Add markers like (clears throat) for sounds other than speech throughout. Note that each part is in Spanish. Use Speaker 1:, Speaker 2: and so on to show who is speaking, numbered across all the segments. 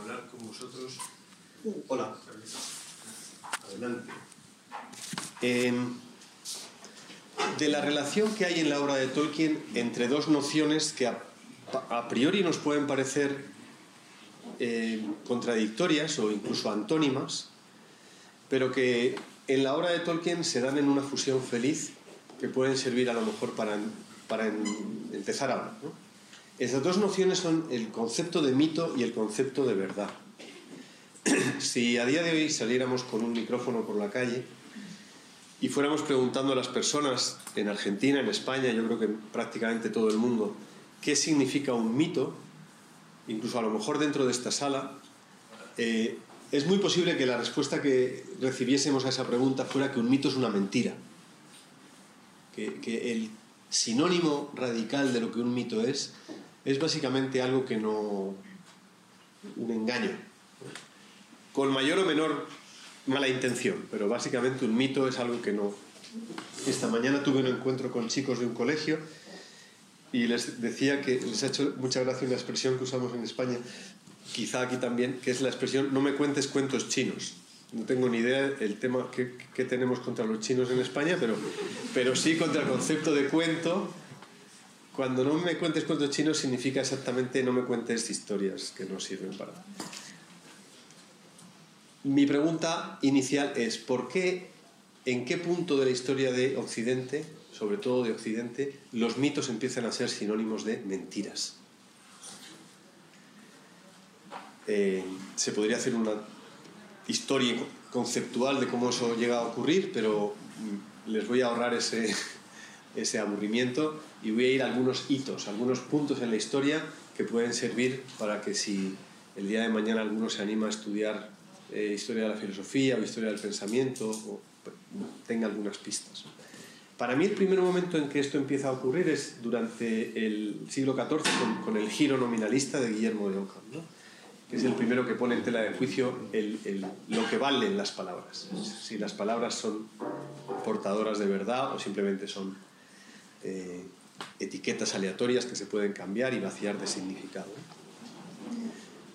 Speaker 1: hablar con vosotros. Hola. Adelante. Em, de la relación que hay en la obra de Tolkien entre dos nociones que a, priori nos pueden parecer eh, contradictorias o incluso antónimas, pero que en la obra de Tolkien se dan en una fusión feliz que pueden servir a lo mejor para, para empezar ahora. ¿no? Esas dos nociones son el concepto de mito y el concepto de verdad. (clears throat) si a día de hoy saliéramos con un micrófono por la calle y fuéramos preguntando a las personas en Argentina, en España, yo creo que prácticamente todo el mundo, qué significa un mito, incluso a lo mejor dentro de esta sala, eh, es muy posible que la respuesta que recibiésemos a esa pregunta fuera que un mito es una mentira. Que, que el sinónimo radical de lo que un mito es es básicamente algo que no... un engaño, con mayor o menor mala intención, pero básicamente un mito es algo que no... Esta mañana tuve un encuentro con chicos de un colegio y les decía que les ha hecho mucha gracia una expresión que usamos en España, quizá aquí también, que es la expresión no me cuentes cuentos chinos. No tengo ni idea del tema que, que tenemos contra los chinos en España, pero, pero sí contra el concepto de cuento cuando no me cuentes cuentos chinos significa exactamente no me cuentes historias que no sirven para. Mi pregunta inicial es, ¿por qué, en qué punto de la historia de Occidente, sobre todo de Occidente, los mitos empiezan a ser sinónimos de mentiras? Eh, se podría hacer una historia conceptual de cómo eso llega a ocurrir, pero mm, les voy a ahorrar ese, (laughs) ese aburrimiento y voy a ir a algunos hitos, algunos puntos en la historia que pueden servir para que si el día de mañana alguno se anima a estudiar eh, historia de la filosofía o historia del pensamiento, o, tenga algunas pistas. Para mí el primer momento en que esto empieza a ocurrir es durante el siglo XIV con, el giro nominalista de Guillermo de Ockham, que es el primero que pone en tela de juicio lo que valen las palabras, si las palabras son portadoras de verdad o simplemente son eh, etiquetas aleatorias que se pueden cambiar y vaciar de significado.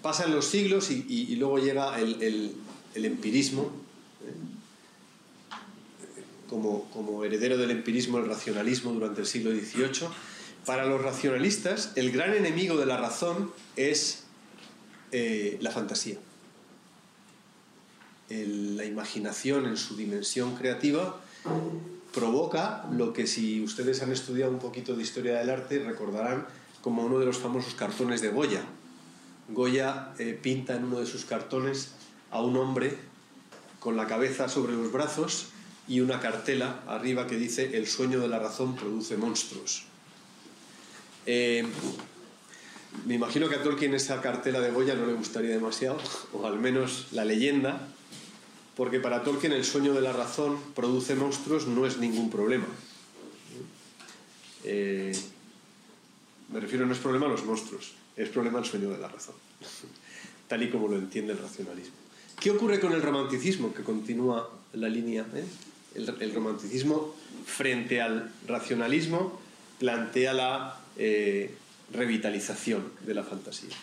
Speaker 1: Pasan los siglos y, luego llega el, empirismo, ¿eh? como, heredero del empirismo, el racionalismo durante el siglo XVIII. Para los racionalistas, el gran enemigo de la razón es eh, la fantasía. la imaginación en su dimensión creativa provoca lo que si ustedes han estudiado un poquito de historia del arte recordarán como uno de los famosos cartones de Goya. Goya eh, pinta en uno de sus cartones a un hombre con la cabeza sobre los brazos y una cartela arriba que dice el sueño de la razón produce monstruos. Eh, me imagino que a Tolkien esa cartela de Goya no le gustaría demasiado, (laughs) o al menos la leyenda, porque para Tolkien el sueño de la razón produce monstruos no es ningún problema. Eh, me refiero, no es problema a los monstruos, es problema el sueño de la razón, (laughs) tal y como lo entiende el racionalismo. ¿Qué ocurre con el romanticismo, que continúa la línea? Eh? El, romanticismo, frente al racionalismo, plantea la eh, revitalización de la fantasía,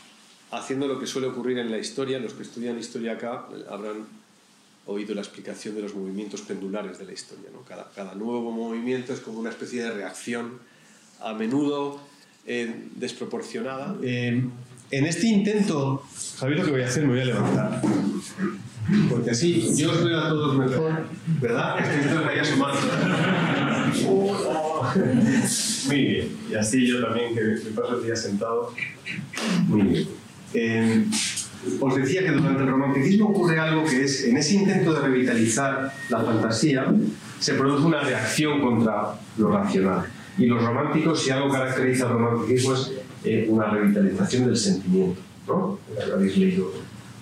Speaker 1: haciendo lo que suele ocurrir en la historia. Los que estudian historia acá habrán oído la explicación de los movimientos pendulares de la historia. ¿no? Cada, cada, nuevo movimiento es como una especie de reacción, a menudo eh, desproporcionada. Eh, en este intento, ¿sabéis lo que voy a hacer? Me voy a levantar. Porque así yo os veo a todos mejor, ¿verdad? Este Muy bien. Y así yo también, que me paso el día sentado. Muy bien. Eh, os decía que durante el romanticismo ocurre algo que es, en ese intento de revitalizar la fantasía, se produce una reacción contra lo racional. Y los románticos, si algo caracteriza al romanticismo, es eh, una revitalización del sentimiento. ¿no? Habéis leído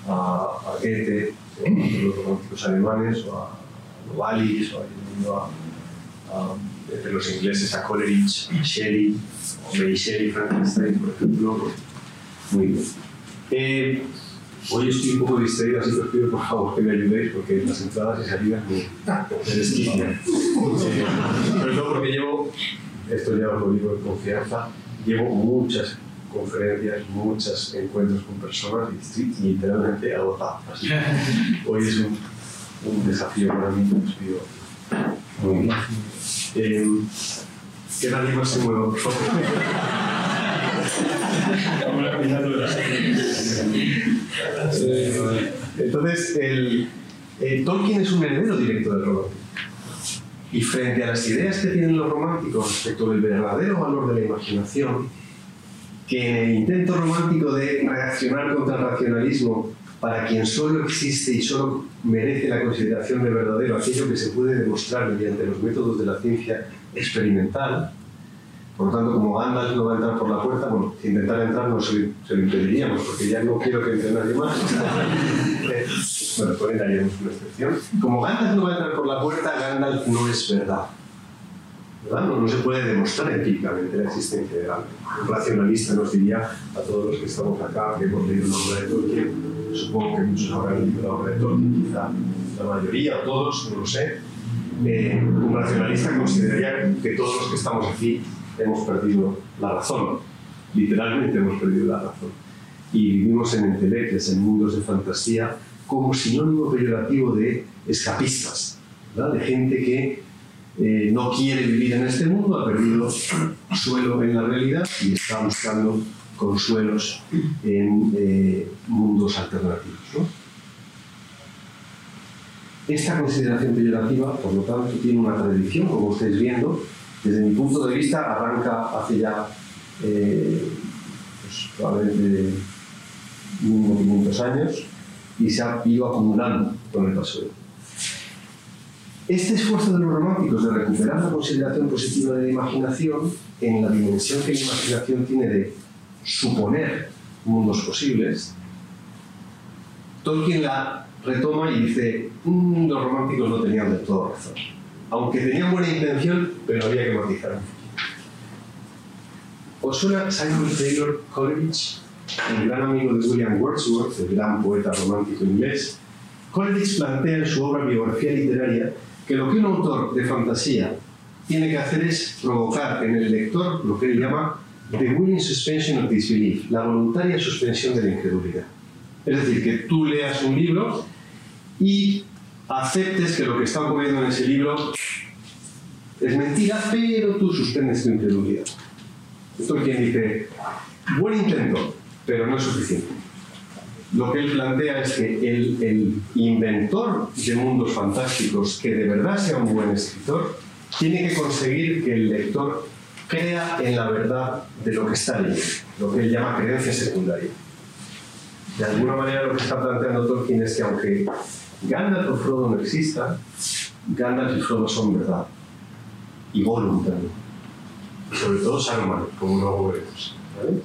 Speaker 1: a, a Goethe, a los románticos alemanes, o a Novalis, o a, a, los ingleses a Coleridge, Shelley, o Mary Shelley, Frankenstein, por ejemplo. Muy bien. Eh, Hoy estoy un poco distraído, así que os pido por favor que me ayudéis porque las entradas y salidas me, me desquician. sobre todo porque llevo, esto ya os lo digo en confianza, llevo muchas, conferencias, muchos encuentros con personas y estoy literalmente agotado. Así que hoy es un, un desafío para mí, os pido muy bien. Eh, que nadie más se mueva, por favor. (laughs) Eh, Entonces, el, el Tolkien es un heredero directo del romántico. Y frente a las ideas que tienen los románticos respecto del verdadero valor de la imaginación, que en el intento romántico de reaccionar contra el racionalismo para quien solo existe y solo merece la consideración de verdadero aquello que se puede demostrar mediante los métodos de la ciencia experimental, por lo tanto, como Gandalf no va a entrar por la puerta, bueno, si intentara entrar no se, se lo impediríamos, porque ya no quiero que entre nadie más. (laughs) Bueno, por ahí daríamos una excepción. Como Gandalf no va a entrar por la puerta, Gandalf no es verdad. ¿verdad? No, no se puede demostrar empíricamente la existencia de Gandalf. Un racionalista nos diría a todos los que estamos acá que hemos leído la obra de Tolkien, supongo que muchos habrán leído la obra de Tolkien, quizá la mayoría o todos, no lo sé. Eh, un racionalista consideraría que todos los que estamos aquí hemos perdido la razón. Literalmente hemos perdido la razón. Y vivimos en enteleques, en mundos de fantasía, como sinónimo peyorativo de escapistas, ¿verdad? de gente que eh, no quiere vivir en este mundo, ha perdido suelo en la realidad y está buscando consuelos en eh, mundos alternativos. ¿no? Esta consideración peyorativa, por lo tanto, tiene una tradición, como estáis viendo, desde mi punto de vista, arranca hace ya eh, pues, probablemente mínimo 500 años y se ha ido acumulando con el paso del Este esfuerzo de los románticos de recuperar la consideración positiva de la imaginación en la dimensión que la imaginación tiene de suponer mundos posibles, Tolkien la retoma y dice, "Mm, los románticos no tenían del todo razón aunque tenían buena intención, pero había que matizar. ¿Os suena Simon Taylor Coleridge, el gran amigo de William Wordsworth, el gran poeta romántico inglés? Coleridge plantea en su obra Biografía Literaria que lo que un autor de fantasía tiene que hacer es provocar en el lector lo que él llama the willing suspension of disbelief, la voluntaria suspensión de la incredulidad. Es decir, que tú leas un libro y aceptes que lo que está ocurriendo en ese libro es mentira, pero tú suspendes tu incredulidad. Esto es quien dice, buen intento, pero no es suficiente. Lo que él plantea es que el, el inventor de mundos fantásticos, que de verdad sea un buen escritor, tiene que conseguir que el lector crea en la verdad de lo que está leyendo, lo que él llama creencia secundaria. De alguna manera lo que está planteando Tolkien es que aunque Gandalf o Frodo no exista, Gandalf y Frodo son verdad. Y Gollum. Y sobre todo Saruman, como luego veremos. ¿vale?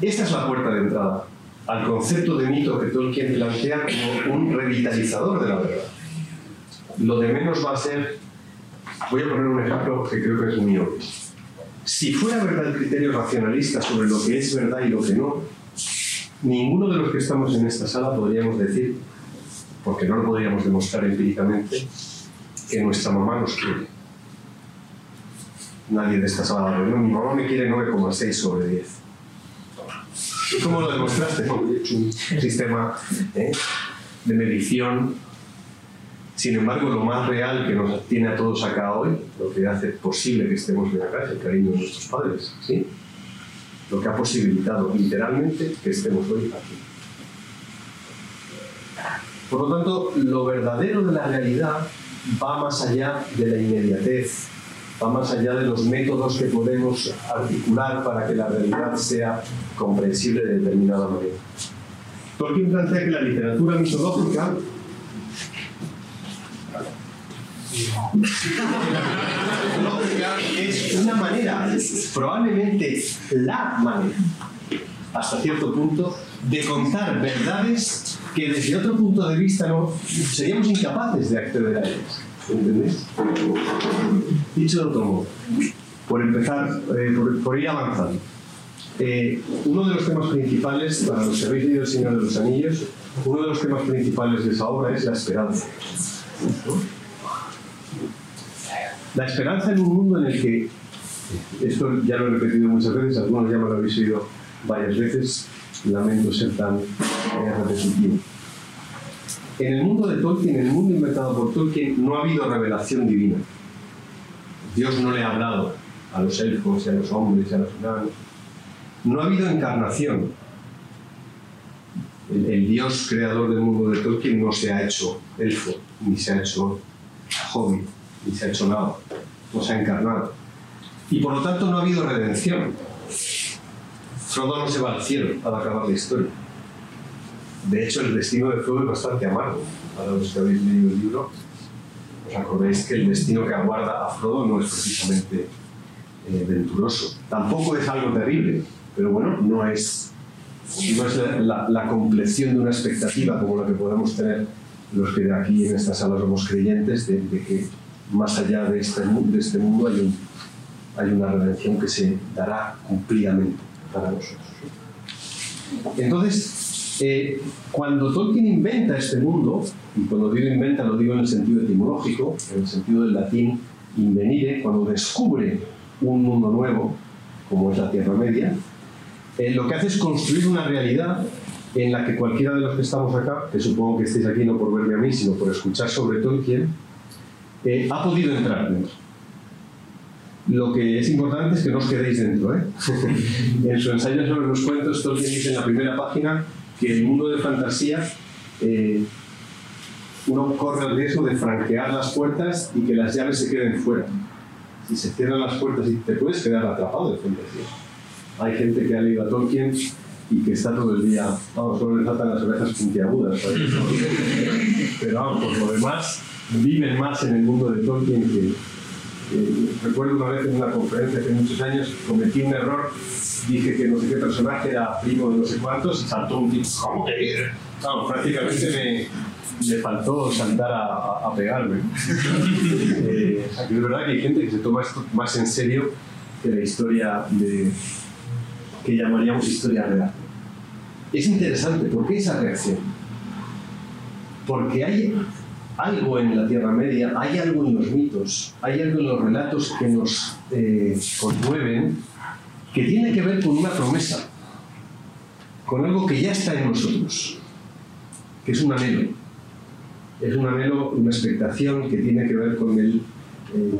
Speaker 1: Esta es la puerta de entrada al concepto de mito que Tolkien plantea como un revitalizador de la verdad. Lo de menos va a ser, voy a poner un ejemplo que creo que es muy obvio. Si fuera verdad el criterio racionalista sobre lo que es verdad y lo que no, ninguno de los que estamos en esta sala podríamos decir, porque no lo podríamos demostrar empíricamente, que nuestra mamá nos quiere. Nadie de esta sala, no, mi mamá me quiere 9,6 sobre 10. ¿Y cómo lo demostraste? No, he hecho un sistema ¿eh? de medición. Sin embargo, lo más real que nos tiene a todos acá hoy, lo que hace posible que estemos bien acá, es el cariño de nuestros padres. ¿sí? Lo que ha posibilitado literalmente que estemos hoy aquí. Por lo tanto, lo verdadero de la realidad va más allá de la inmediatez, va más allá de los métodos que podemos articular para que la realidad sea comprensible de determinada manera. Tolkien plantea que la literatura mitológica es una manera, probablemente la manera, hasta cierto punto, de contar verdades que desde otro punto de vista no seríamos incapaces de acceder a ellas. ¿Entendéis? Dicho de otro modo, por empezar, eh, por, por, ir avanzando. Eh, uno de los temas principales, para los que habéis leído El Señor de los Anillos, uno de los temas principales de esa obra es la esperanza. La esperanza en un mundo en el que Esto ya lo he repetido muchas veces, algunos ya me lo habéis oído varias veces, lamento ser tan eh, repetitivo. En el mundo de Tolkien, en el mundo inventado por Tolkien, no ha habido revelación divina. Dios no le ha hablado a los elfos y a los hombres y a los humanos. No ha habido encarnación. El, el Dios creador del mundo de Tolkien no se ha hecho elfo, ni se ha hecho hobbit, ni se ha hecho nada. No se ha encarnado. Y por lo tanto no ha habido redención. Frodo no se va al cielo al acabar la historia. De hecho, el destino de Frodo es bastante amargo. Para los que habéis leído el libro, os acordáis que el destino que aguarda a Frodo no es precisamente eh, venturoso. Tampoco es algo terrible, pero bueno, no es, no es la, la, la compleción de una expectativa como la que podemos tener los que de aquí en esta sala somos creyentes, de, de que más allá de este, de este mundo hay, un, hay una redención que se dará cumplidamente para nosotros. Entonces, eh, cuando Tolkien inventa este mundo, y cuando digo inventa lo digo en el sentido etimológico, en el sentido del latín invenire, cuando descubre un mundo nuevo, como es la Tierra Media, eh, lo que hace es construir una realidad en la que cualquiera de los que estamos acá, que supongo que estéis aquí no por verme a mí, sino por escuchar sobre Tolkien, eh, ha podido entrar dentro. Lo que es importante es que no os quedéis dentro. ¿eh? (laughs) en su ensayo sobre los cuentos, Tolkien dice en la primera página que el mundo de fantasía eh, uno corre el riesgo de franquear las puertas y que las llaves se queden fuera. Si se cierran las puertas y te puedes quedar atrapado de fantasía. Hay gente que ha leído a Tolkien y que está todo el día, vamos, solo le faltan las orejas puntiagudas. (laughs) Pero vamos, por lo demás, viven más en el mundo de Tolkien que, eh, recuerdo una vez en una conferencia hace muchos años, cometí un error, dije que no sé qué personaje era primo de no sé cuántos, saltó un tipo, ¿cómo que? Vamos, prácticamente me, me faltó saltar a, a, pegarme. (laughs) eh, es verdad que hay gente que se toma esto más en serio que la historia de, que llamaríamos historia real. Es interesante, ¿por qué esa reacción? Porque hay algo en la Tierra Media, hay algo en los mitos, hay algo en los relatos que nos eh, conmueven, que tiene que ver con una promesa, con algo que ya está en nosotros, que es un anhelo. Es un anhelo, una expectación que tiene que ver con, el, eh,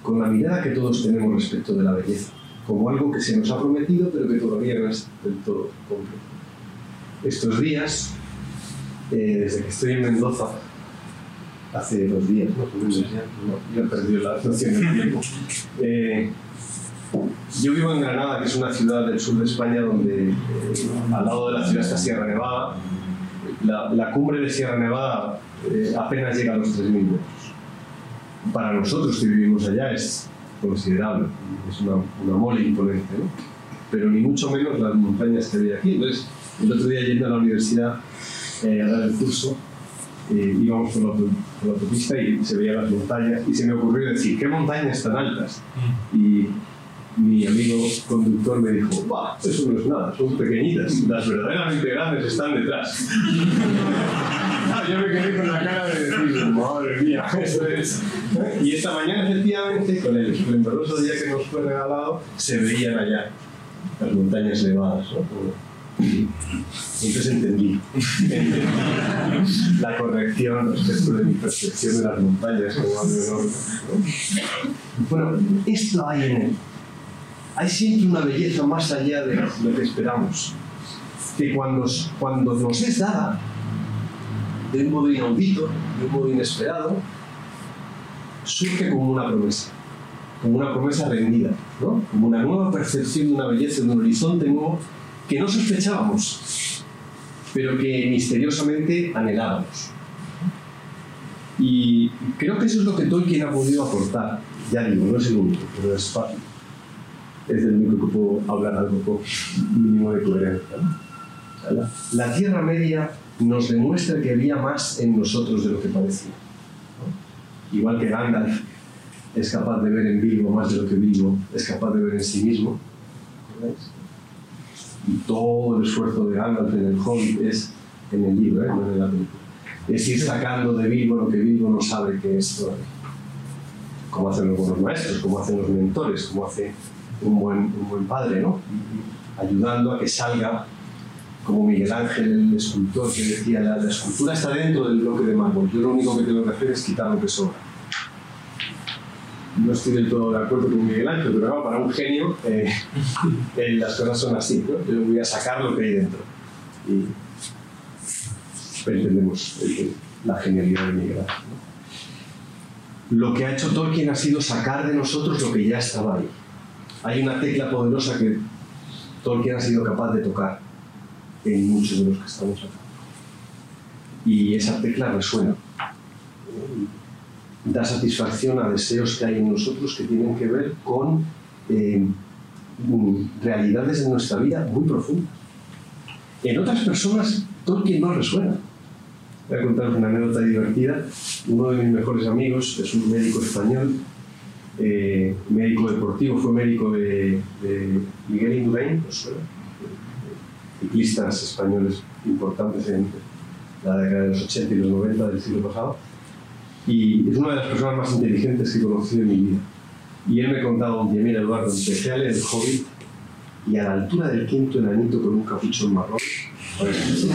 Speaker 1: con la mirada que todos tenemos respecto de la belleza, como algo que se nos ha prometido pero que todavía no es del todo completo. Estos días, eh, desde que estoy en Mendoza, hace dos días, ¿no? no he perdido la noción del tiempo. Eh, yo vivo en Granada, que es una ciudad del sur de España donde eh, al lado de la ciudad está Sierra Nevada. La, la cumbre de Sierra Nevada eh, apenas llega a los 3.000 metros. Para nosotros que vivimos allá es considerable, es una, una mole imponente, ¿no? pero ni mucho menos las montañas que hay aquí. Entonces, el otro día yendo a la universidad eh, a dar el curso, eh, íbamos por la, por la, autopista y se veían las montañas y se me ocurrió decir, ¿qué montañas tan altas? Y mi amigo conductor me dijo, bah, eso no es nada, son pequeñitas, las verdaderamente grandes están detrás. (laughs) ah, yo me quedé con la cara de decir, madre mía, eso es. Y esta mañana, efectivamente, con el esplendoroso día que nos fue regalado, se veían allá las montañas nevadas. ¿no? Entonces entendí, la corrección respecto de mi percepción de las montañas como algo enorme. ¿no? Bueno, esto hay en él. Hay siempre una belleza más allá de lo que esperamos, que cuando, cuando nos es dada de un modo inaudito, de un modo inesperado, surge como una promesa, como una promesa rendida, ¿no? como una nueva percepción de una belleza, de un horizonte nuevo que no sospechábamos, pero que misteriosamente anhelábamos. Y creo que eso es lo que Tolkien ha podido aportar. Ya digo, no es el único, pero es fácil. Es el único que puedo hablar algo con mínimo de coherencia. La, Tierra Media nos demuestra que había más en nosotros de lo que parecía. Igual que Gandalf es capaz de ver en Bilbo más de lo que Bilbo es capaz de ver en sí mismo. Todo el esfuerzo de Gandalf en el Hobbit es en el libro, ¿eh? no en la película. Es ir sacando de Bilbo lo que Bilbo no sabe que es todavía. como hacen los buenos maestros, como hacen los mentores, como hace un buen, un buen padre, ¿no? ayudando a que salga como Miguel Ángel, el escultor, que decía, la, la, escultura está dentro del bloque de mármol, yo lo único que tengo que hacer es quitar lo que sobra. No estoy del todo de acuerdo con Miguel Ángel, pero claro, para un genio eh, (laughs) eh, las cosas son así, ¿no? yo voy a sacar lo que hay dentro. Y entendemos la genialidad de Miguel Ángel. ¿no? Lo que ha hecho Tolkien ha sido sacar de nosotros lo que ya estaba ahí. Hay una tecla poderosa que Tolkien ha sido capaz de tocar en muchos de los que estamos acá. Y esa tecla resuena. Da satisfacción a deseos que hay en nosotros que tienen que ver con eh, realidades de nuestra vida muy profundas. En otras personas, Tolkien no resuena. Voy a contar una anécdota divertida. Uno de mis mejores amigos es un médico español, eh, médico deportivo, fue médico de, de Miguel Indurain, ¿os suena? ciclistas españoles importantes en la década de los 80 y los 90 del siglo pasado. Y es una de las personas más inteligentes que he conocido en mi vida. Y él me contaba un día, mira Eduardo, empecé a leer El Hobbit y a la altura del quinto enanito con un capuchón marrón, pues,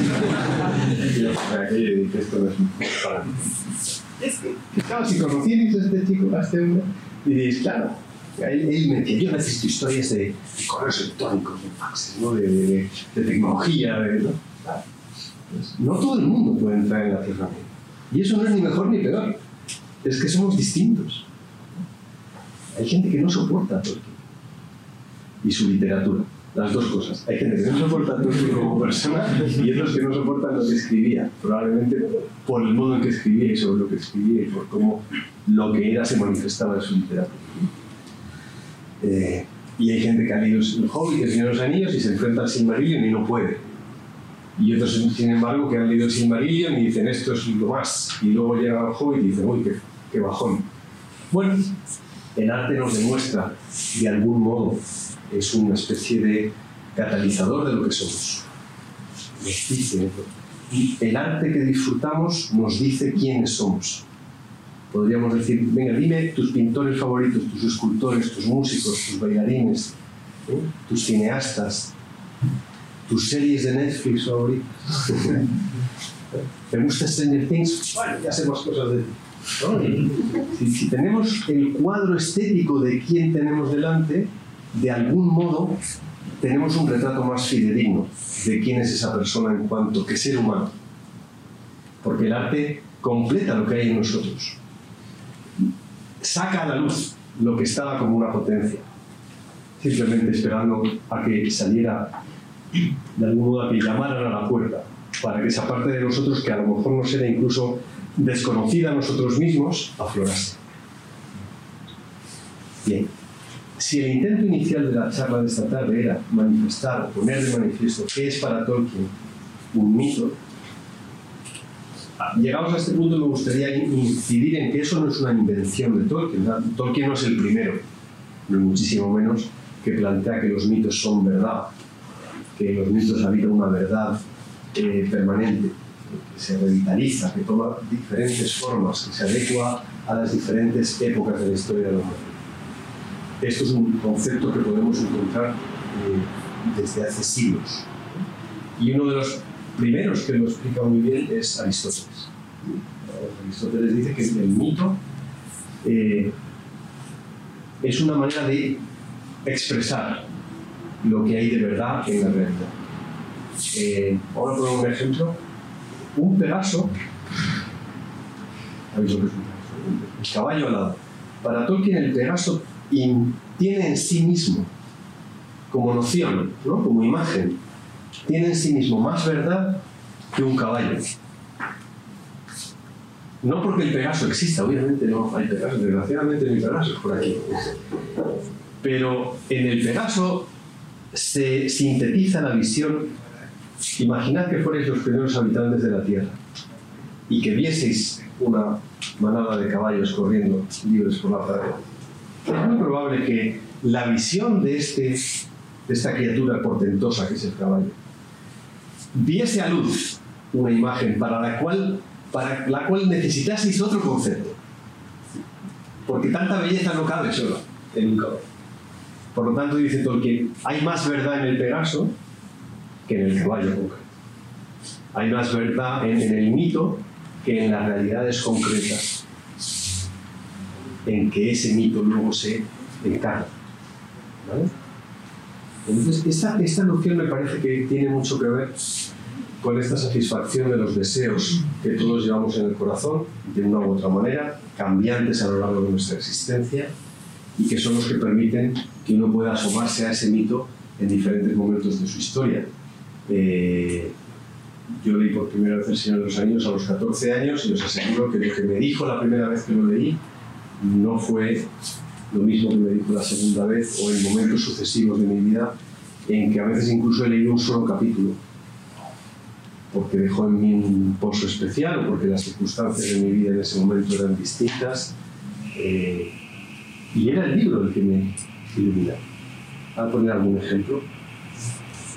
Speaker 1: aquello dije, esto no es para mí. Claro, si conocierais a este chico, a este hombre, diréis, claro, él, él me decía, yo necesito historias de correos electrónicos, de faxes, ¿no? de, de, de tecnología. De, ¿no? Pues, no todo el mundo puede entrar en la Tierra. Y eso no es ni mejor ni peor. Es que somos distintos. Hay gente que no soporta a Tolkien y su literatura. Las dos cosas. Hay gente que no soporta a Tolkien como persona y otros que no soportan lo que escribía. Probablemente por el modo en que escribía y sobre lo que escribía y por cómo lo que era se manifestaba en su literatura. Eh, y hay gente que ha leído El Hobbit, El Señor de los Anillos y se enfrenta al Silmarillion y no puede. Y otros, sin embargo, que han leído el Silmarillion y dicen esto es lo más. Y luego llegan al Hobbit y dicen, uy, qué, qué bajón. Bueno, el arte nos demuestra, de algún modo, es una especie de catalizador de lo que somos. Nos dice, y el arte que disfrutamos nos dice quiénes somos podríamos decir, venga, dime tus pintores favoritos, tus escultores, tus músicos, tus bailarines, ¿eh? tus cineastas, tus series de Netflix favoritas. (laughs) ¿Te gusta Stranger Things? Bueno, ya sé cosas de. Si, si tenemos el cuadro estético de quién tenemos delante, de algún modo tenemos un retrato más fidedigno de quién es esa persona en cuanto que ser humano. Porque el arte completa lo que hay en nosotros saca a la luz lo que estaba como una potencia, simplemente esperando a que saliera, de algún modo a que llamaran a la puerta, para que esa parte de nosotros, que a lo mejor nos era incluso desconocida a nosotros mismos, aflorase. Bien, si el intento inicial de la charla de esta tarde era manifestar, poner de manifiesto qué es para Tolkien un mito, llegados a este punto me gustaría incidir en que eso no es una invención de Tolkien. Tolkien no es el primero, no muchísimo menos, que plantea que los mitos son verdad, que los mitos habitan una verdad eh, permanente, que se revitaliza, que toma diferentes formas, que se adecua a las diferentes épocas de la historia de la humanidad. Esto es un concepto que podemos encontrar eh, desde hace siglos. Y uno de los primeros que lo explica muy bien es Aristóteles. Aristóteles dice que el mito eh, es una manera de expresar lo que hay de verdad en la realidad. Eh, ahora pongo un ejemplo. Un Pegaso. Un caballo alado. Para Tolkien el Pegaso tiene en sí mismo, como noción, ¿no? como imagen, tiene en sí mismo más verdad que un caballo. No porque el Pegaso exista, obviamente no hay Pegaso, desgraciadamente no hay Pegasos por aquí. Pero en el Pegaso se sintetiza la visión. Imaginad que fuerais los primeros habitantes de la Tierra y que vieseis una manada de caballos corriendo libres por la pradera. Es muy probable que la visión de, este, de esta criatura portentosa que es el caballo viese a luz una imagen para la cual, para la cual necesitaseis otro concepto. porque tanta belleza no cabe sola en un caballo. Por lo tanto, dice Tolkien, hay más verdad en el Pegaso que en el caballo concreto. Hay más verdad en, en el mito que en las realidades concretas en que ese mito luego se encarna. ¿vale? Entonces, esta, esta noción me parece que tiene mucho que ver con esta satisfacción de los deseos que todos llevamos en el corazón, de una u otra manera, cambiantes a lo largo de nuestra existencia, y que son los que permiten que uno pueda asomarse a ese mito en diferentes momentos de su historia. Eh, yo leí por primera vez El Señor de los Anillos a los 14 años y os aseguro que lo que me dijo la primera vez que lo leí no fue lo mismo que me dijo la segunda vez o en momentos sucesivos de mi vida en que a veces incluso he leído un solo capítulo porque dejó en mí un pozo especial o porque las circunstancias de mi vida en ese momento eran distintas eh, y era el libro el que me iluminaba. Voy a poner algún ejemplo.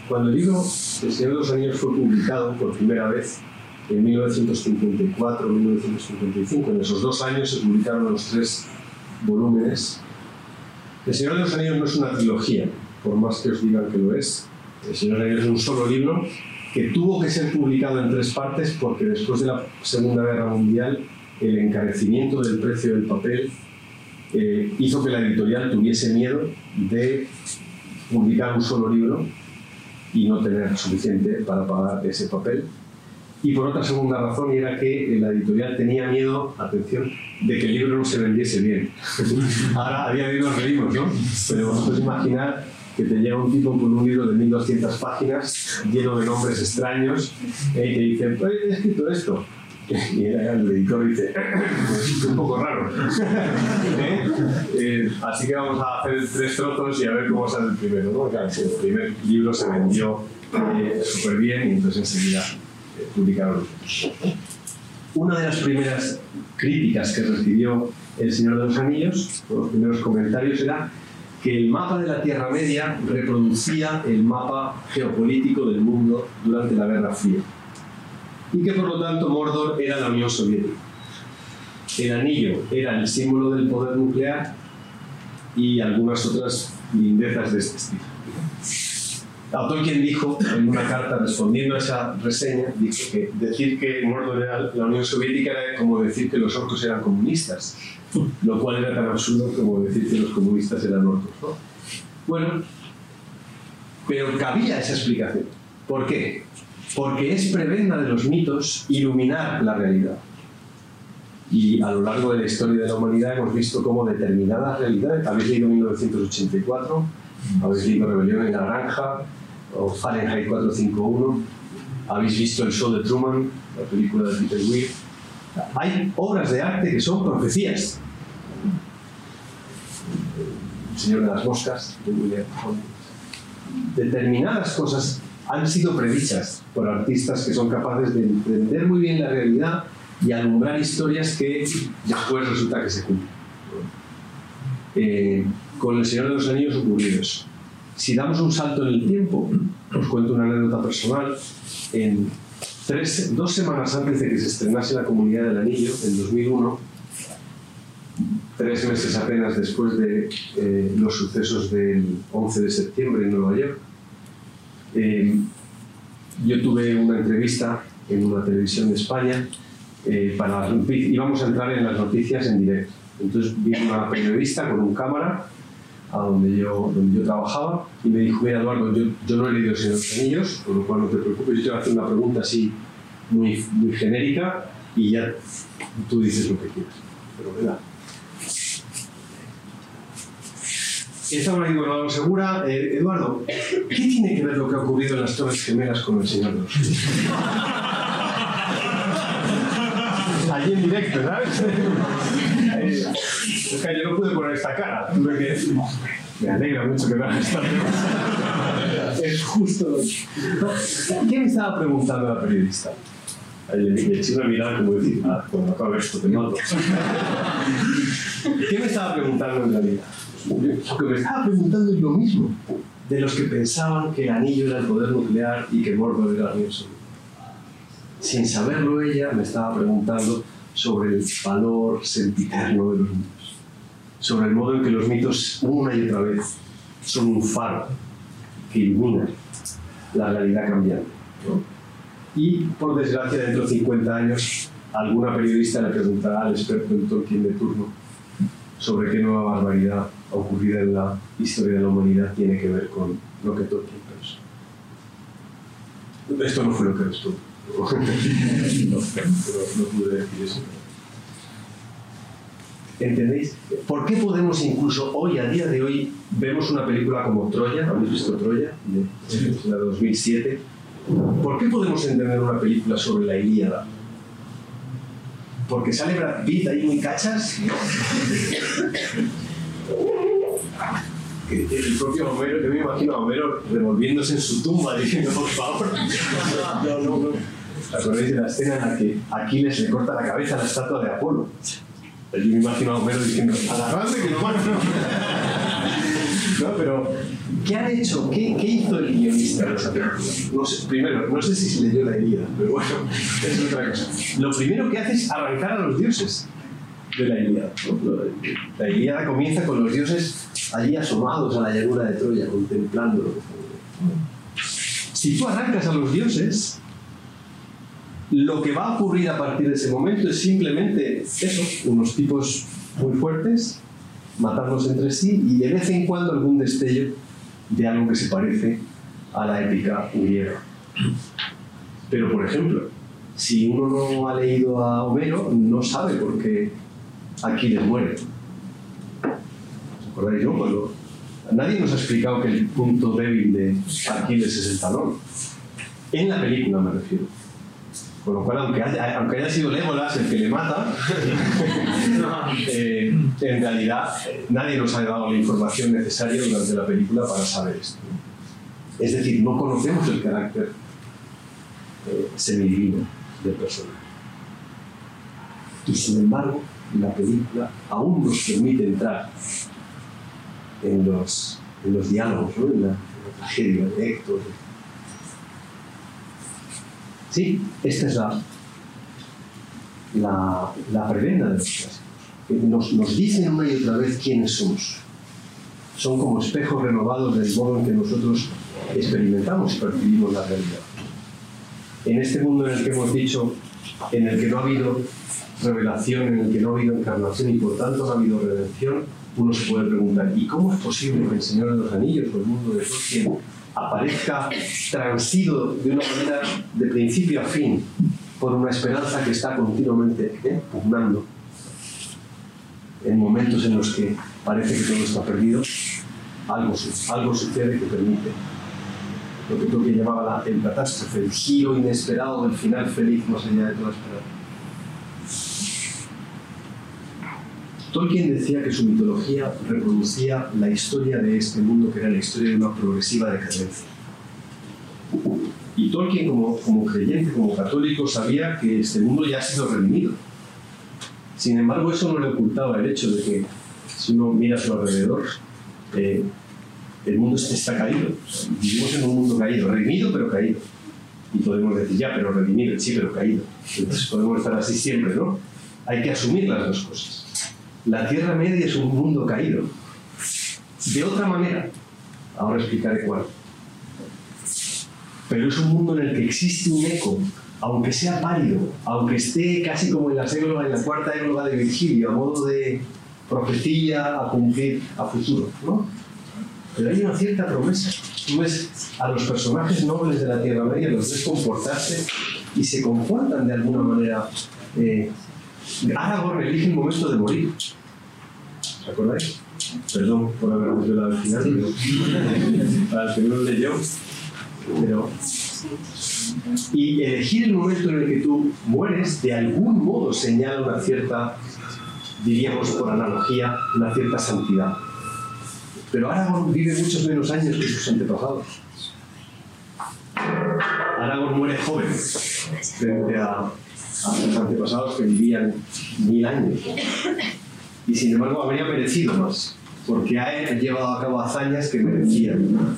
Speaker 1: Cuando el libro El Señor de los Anillos fue publicado por primera vez en 1954-1955, en esos dos años se publicaron los tres volúmenes. El Señor de los Anillos no es una trilogía, por más que os digan que lo es. El Señor de los Anillos es un solo libro que tuvo que ser publicado en tres partes porque después de la Segunda Guerra Mundial el encarecimiento del precio del papel eh, hizo que la editorial tuviese miedo de publicar un solo libro y no tener suficiente para pagar ese papel. Y por otra segunda razón, era que la editorial tenía miedo, atención, de que el libro no se vendiese bien. (laughs) Ahora, a día de hoy nos reímos, ¿no? Pero vosotros imaginar que te llega un tipo con un libro de 1200 páginas, lleno de nombres extraños, eh, y te dice, pues he escrito esto. (laughs) Y el editor dice, es un poco raro. (laughs) ¿Eh? Eh, así que vamos a hacer tres trozos y a ver cómo sale el primero. ¿no? Claro, el primer libro se vendió eh, súper bien y entonces enseguida eh, publicaron. Una de las primeras críticas que recibió El Señor de los Anillos, los primeros comentarios, era que el mapa de la Tierra Media reproducía el mapa geopolítico del mundo durante la Guerra Fría y que por lo tanto Mordor era la Unión Soviética. El anillo era el símbolo del poder nuclear y algunas otras lindezas de este estilo. Tolkien dijo en una carta respondiendo a esa reseña, dijo que decir que Mordor era la Unión Soviética era como decir que los orcos eran comunistas, lo cual era tan absurdo como decir que los comunistas eran orcos. ¿no? Bueno, pero cabía esa explicación. ¿Por qué? Porque es prebenda de los mitos iluminar la realidad. Y a lo largo de la historia de la humanidad hemos visto cómo determinadas realidades, habéis leído 1984, habéis leído Rebelión en la Granja, o Fahrenheit 451, habéis visto el show de Truman, la película de Peter Weir. Hay obras de arte que son profecías. El Señor de las Moscas, de William. Determinadas cosas han sido predichas por artistas que son capaces de entender muy bien la realidad y alumbrar historias que después resulta que se cumplen. Eh, con El Señor de los Anillos ocurrió eso. Si damos un salto en el tiempo, os cuento una anécdota personal. En tres, dos semanas antes de que se estrenase La Comunidad del Anillo, en 2001, tres meses apenas después de eh, los sucesos del 11 de septiembre en Nueva York, eh, yo tuve una entrevista en una televisión de España eh, para las noticias, íbamos a entrar en las noticias en directo. Entonces vino una periodista con un cámara a donde yo, donde yo trabajaba y me dijo, mira Eduardo, yo, yo no he leído Señor los Anillos, por lo cual no te preocupes, yo te voy a hacer una pregunta así muy, muy genérica y ya tú dices lo que quieras. Pero verdad. Esta me digo, Eduardo Segura, eh, Eduardo, ¿qué tiene que ver lo que ha ocurrido en las Torres Gemelas con el Señor? Allí en directo, ¿sabes? Eh, es que yo no pude poner esta cara. Tuve que... Me alegra mucho que vean esta pregunta. Es justo lo que... ¿Qué me estaba preguntando la periodista? El chico me miraba como decir, ah, cuando acabe esto te mato. ¿Qué me estaba preguntando en realidad? Lo que me estaba preguntando es lo mismo de los que pensaban que el anillo era el poder nuclear y que Mordor era la Unión. Sin saberlo ella, me estaba preguntando sobre el valor sempiterno de los niños. sobre el modo en que los mitos una y otra vez son un faro que ilumina la realidad cambiante. Y por desgracia, dentro de 50 años, alguna periodista le preguntará al experto en Tolkien de turno sobre qué nueva barbaridad ocurrida en la historia de la humanidad tiene que ver con lo que Tolkien pensó. Esto no fue lo que respondió. (laughs) no, no pude decir eso. ¿Entendéis? ¿Por qué podemos incluso hoy, a día de hoy, vemos una película como Troya, ¿habéis visto Troya? De, la de 2007. ¿Por qué podemos entender una película sobre la Ilíada? Porque sale Brad Pitt ahí muy cachas. (laughs) el propio Homero, yo me imagino a Homero revolviéndose en su tumba diciendo, por favor, no, no, no. ¿Acordáis de la escena en la que Aquiles le corta la cabeza a la estatua de Apolo? Yo me imagino a Homero diciendo, agarradme que no No, pero, ¿qué han hecho? ¿Qué, ¿Qué, hizo el guionista de esa película? No sé, primero, no sé si se leyó la herida, pero bueno, es otra cosa. Lo primero que hace es arrancar a los dioses de la Ilíada. La Ilíada comienza con los dioses allí asomados a la llanura de Troya, contemplándolo. Si tú arrancas a los dioses, lo que va a ocurrir a partir de ese momento es simplemente eso, unos tipos muy fuertes, matarlos entre sí y de vez en cuando algún destello de algo que se parece a la épica griega. Pero, por ejemplo, si uno no ha leído a Homero, no sabe por qué Aquiles muere. ¿Os acordáis, no? Cuando nadie nos ha explicado que el punto débil de Aquiles es el talón. En la película me refiero con lo cual, aunque haya, aunque haya sido Legolas el que le mata, (laughs) eh, en realidad nadie nos ha dado la información necesaria durante la película para saber esto. Es decir, no conocemos el carácter eh, semidivino del personaje. Y sin embargo, la película aún nos permite entrar en los, en los diálogos, ¿no? en, la, tragedia de Héctor, Sí, esta es la, la, la prebenda de los clásicos. Nos, nos dicen una y otra vez quiénes somos. Son como espejos renovados del modo en que nosotros experimentamos y percibimos la realidad. En este mundo en el que hemos dicho, en el que no ha habido revelación, en el que no ha habido encarnación y por tanto no ha habido redención, uno se puede preguntar, ¿y cómo es posible que el Señor de los Anillos o el mundo de Tolkien aparezca transido de una manera de principio a fin por una esperanza que está continuamente pugnando en momentos en los que parece que todo está perdido, algo, algo sucede que permite lo que que llamaba la, el catástrofe, el giro inesperado del final feliz más allá de toda esperanza. Tolkien decía que su mitología reproducía la historia de este mundo, que era la historia de una progresiva decadencia. Y Tolkien, como, creyente, como católico, sabía que este mundo ya ha sido redimido. Sin embargo, eso no le ocultaba el hecho de que, si uno mira a su alrededor, eh, el mundo está caído. Vivimos en un mundo caído, redimido pero caído. Y podemos decir, ya, pero redimido, sí, pero caído. Entonces podemos estar así siempre, ¿no? Hay que asumir las dos cosas. La Tierra Media es un mundo caído. De otra manera, ahora explicaré cuál. Pero es un mundo en el que existe un eco, aunque sea pálido, aunque esté casi como en la, cuarta égloga de Virgilio, a modo de profecía a cumplir a futuro. ¿no? Pero hay una cierta promesa. Tú ves a los personajes nobles de la Tierra Media, los ves comportarse y se comportan de alguna manera eh, Aragorn elige el momento de morir. ¿Os acordáis? Perdón por haber desvelado el final, pero (laughs) para el que no lo leyó. Pero, y elegir el momento en el que tú mueres, de algún modo señala una cierta, diríamos por analogía, una cierta santidad. Pero Aragorn vive muchos menos años que sus antepasados. Aragorn muere joven frente a sus antepasados que vivían mil años. Y sin embargo habría merecido más, porque ha llevado a cabo hazañas que merecían.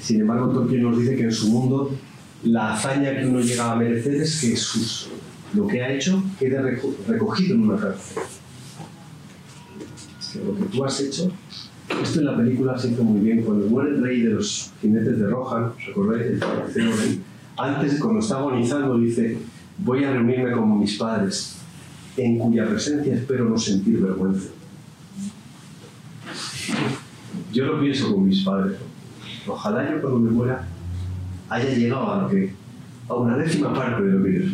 Speaker 1: Sin embargo, Tolkien nos dice que en su mundo la hazaña que uno llega a merecer es que sus, lo que ha hecho quede recogido en una cárcel. dice, lo que tú has hecho, esto en la película se hizo muy bien, cuando muere el rey de los jinetes de Rohan, ¿os acordáis? Antes, cuando está agonizando, dice, voy a reunirme con mis padres, en cuya presencia espero no sentir vergüenza. Yo lo pienso con mis padres. Ojalá yo cuando me muera haya llegado a, lo que, a una décima parte de lo que ellos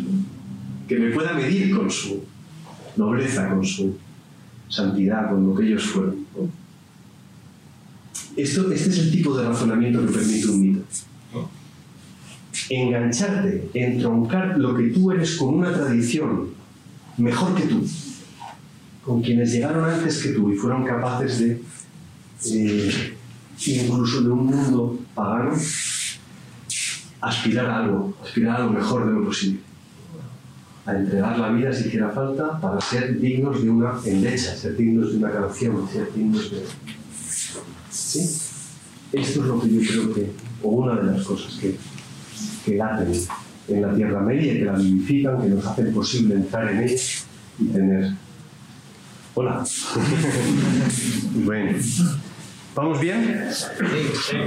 Speaker 1: Que me pueda medir con su nobleza, con su santidad, con lo que ellos fueron. Esto, este es el tipo de razonamiento que permite un mito. Engancharte, entroncar lo que tú eres con una tradición mejor que tú, con quienes llegaron antes que tú y fueron capaces de, eh, incluso de un mundo pagano, aspirar a algo, aspirar a lo mejor de lo posible. A entregar la vida si hiciera falta para ser dignos de una endecha, ser dignos de una canción, ser dignos de. ¿Sí? Esto es lo que yo creo que, o una de las cosas que, que laten en la Tierra Media, que la vivifican, que nos hacen posible entrar en ella y tener. Hola. (laughs) bueno. ¿Vamos bien? Sí,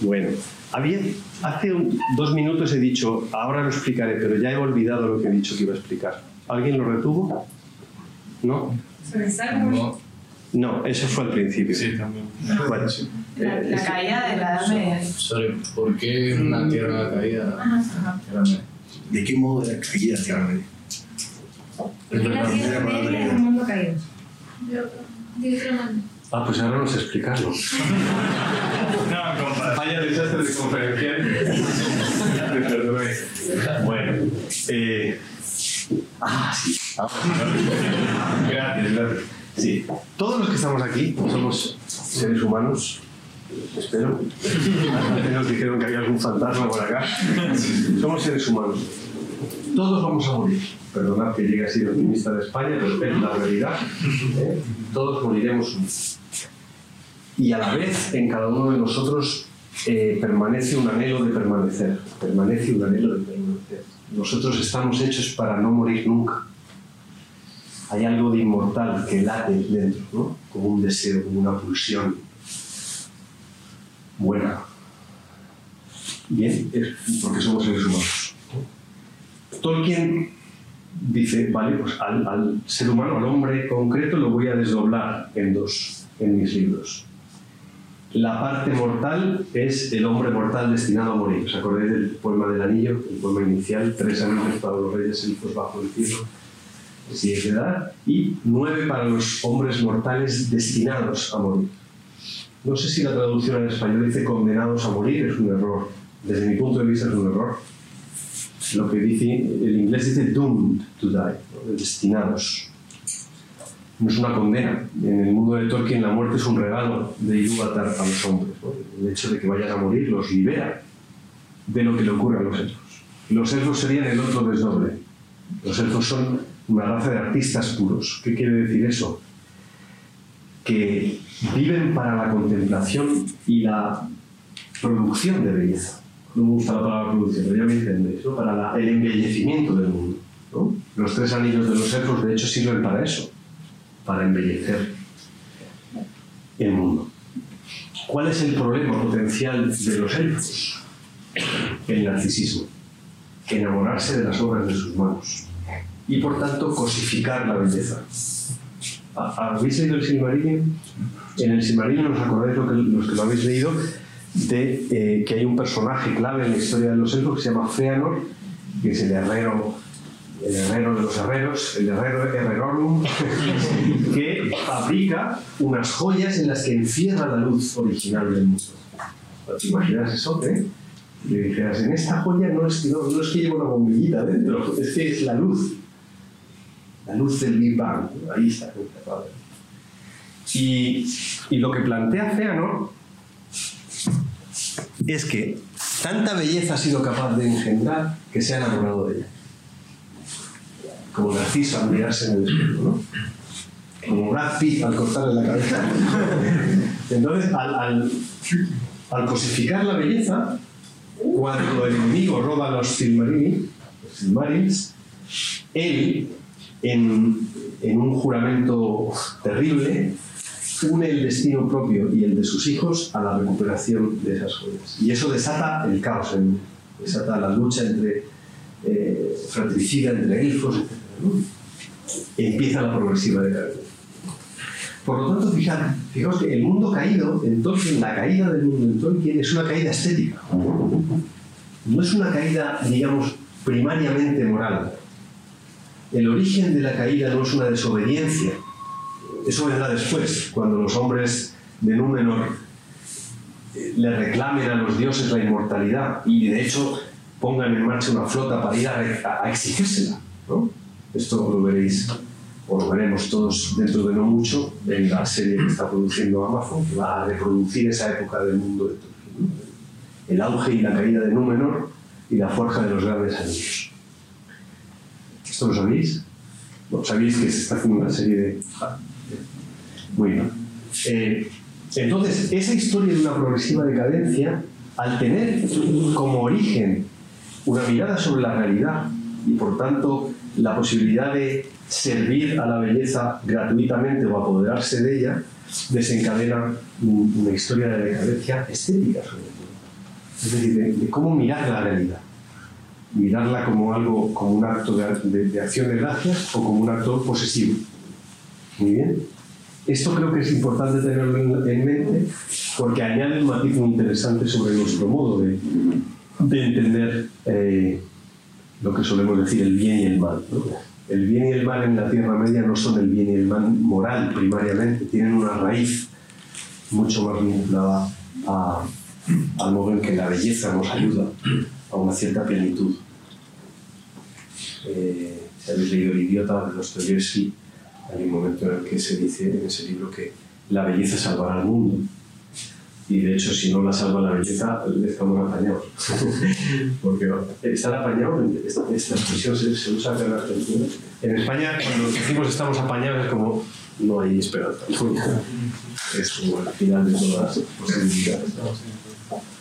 Speaker 1: Bueno. Había, hace dos minutos he dicho, ahora lo explicaré, pero ya he olvidado lo que he dicho que iba a explicar. ¿Alguien lo retuvo? ¿No?
Speaker 2: No.
Speaker 1: No, eso fue al principio.
Speaker 2: Sí, también.
Speaker 1: Bueno,
Speaker 3: La, la caída de la Edad Media.
Speaker 2: Sorry, ¿por qué una tierra caída? Media.
Speaker 4: ¿De qué modo era caída la Tierra Media?
Speaker 5: La Tierra Media es un mundo caído.
Speaker 1: Ah, pues ahora no sé explicarlo.
Speaker 2: No, compadre.
Speaker 1: Vaya desastre de conferencia. Me perdoné. Bueno, eh, ah, sí. Ah, Gracias, gracias. Sí, todos los que estamos aquí somos seres humanos, espero. Nos dijeron que había algún fantasma por acá. Somos seres humanos. Todos vamos a morir. Perdonad que llegue así de optimista de España, pero es la realidad. ¿eh? Todos moriremos un. Y a la vez, en cada uno de nosotros eh, permanece un anhelo de permanecer. Permanece un anhelo de permanecer. Nosotros estamos hechos para no morir nunca. Hay algo de inmortal que late dentro, ¿no? Como un deseo, como una pulsión buena. Bien, es porque somos seres humanos. Tolkien dice, vale, pues al, ser humano, al hombre concreto, lo voy a desdoblar en dos, en mis libros. La parte mortal es el hombre mortal destinado a morir. ¿Os acordáis del poema del anillo? El poema inicial, tres anillos para los reyes elfos bajo el cielo, siete edad, y nueve para los hombres mortales destinados a morir. No sé si la traducción en español dice condenados a morir, es un error. Desde mi punto de vista es un error. Lo que dice, el inglés dice doomed to die, destinados no es una condena. En el mundo de Tolkien la muerte es un regalo de Ilúvatar a los hombres. ¿no? El hecho de que vayan a morir los libera de lo que le ocurre a los elfos. Los elfos serían el otro desdoble. Los elfos son una raza de artistas puros. ¿Qué quiere decir eso? Que viven para la contemplación y la producción de belleza. No me gusta la palabra producción, pero ya me entendéis. Para el embellecimiento del mundo. Los tres anillos de los elfos, de hecho, sirven para eso para embellecer el mundo. ¿Cuál es el problema potencial de los elfos? El narcisismo, enamorarse de las obras de sus manos y por tanto cosificar la belleza. ¿Ha- ¿Habéis leído el Silmarillion? En el Silmarillion os acordáis lo que- los que lo habéis leído de eh, que hay un personaje clave en la historia de los elfos que se llama Feanor, que es el herrero el herrero de los herreros, el herrero Herrerorum, (laughs) que fabrica unas joyas en las que encierra la luz original del mundo. ¿Te imaginas eso? Eh? Y le dijeras, en esta joya no es, que- no, no es que lleve una bombillita dentro, es que es la luz. La luz del Big. Ahí está encerrada. Y, y lo que plantea Feanor es que tanta belleza ha sido capaz de engendrar que se ha enamorado de ella como Narciso al mirarse en el espejo, ¿no? Como Brad Pitt al cortarle la cabeza. (laughs) Entonces, al, cosificar la belleza, cuando el enemigo roba Silmarini, los Silmarils, él, en, en un juramento terrible, une el destino propio y el de sus hijos a la recuperación de esas joyas. Y eso desata el caos, en- desata la lucha entre eh, fratricida, entre elfos, etc. Empieza la progresiva decadencia. Por lo tanto, fijad, fijaos que el mundo caído en Tolkien, la caída del mundo en Tolkien es una caída estética. No es una caída, digamos, primariamente moral. El origen de la caída no es una desobediencia. Eso vendrá después, cuando los hombres de Númenor eh, le reclamen a los dioses la inmortalidad y de hecho pongan en marcha una flota para ir a, a- exigírsela. Esto lo veréis o lo veremos todos dentro de no mucho en la serie que está produciendo Amazon, que va a reproducir esa época del mundo de Tolkien. El auge y la caída de Númenor y la forja de los grandes anillos. ¿Esto lo sabéis? ¿Sabéis que se está haciendo una serie de... Ah, Muy bien. Eh, entonces, esa historia de una progresiva decadencia, al tener como origen una mirada sobre la realidad y por tanto la posibilidad de servir a la belleza gratuitamente o apoderarse de ella, desencadena un- una historia de decadencia estética sobre todo. Es decir, de, de cómo mirar la realidad. Mirarla como algo, como un acto de, de- acción de gracias o como un acto posesivo. Muy bien. Esto creo que es importante tenerlo en, en mente porque añade un matiz muy interesante sobre nuestro modo de, de entender eh, lo que solemos decir el bien y el mal. El bien y el mal en la Tierra Media no son el bien y el mal moral primariamente, tienen una raíz mucho más vinculada al modo en que la belleza nos ayuda a una cierta plenitud. Eh, si habéis leído El idiota de Dostoyevsky, hay un momento en el que se dice en ese libro que la belleza salvará al mundo. Y de hecho, si no la salva la belleza, estamos apañados. (laughs) Porque estar apañado, esta, expresión se, se usa en Argentina. En España, cuando decimos estamos apañados, es como no hay esperanza. (laughs) Es como el final de todas las posibilidades.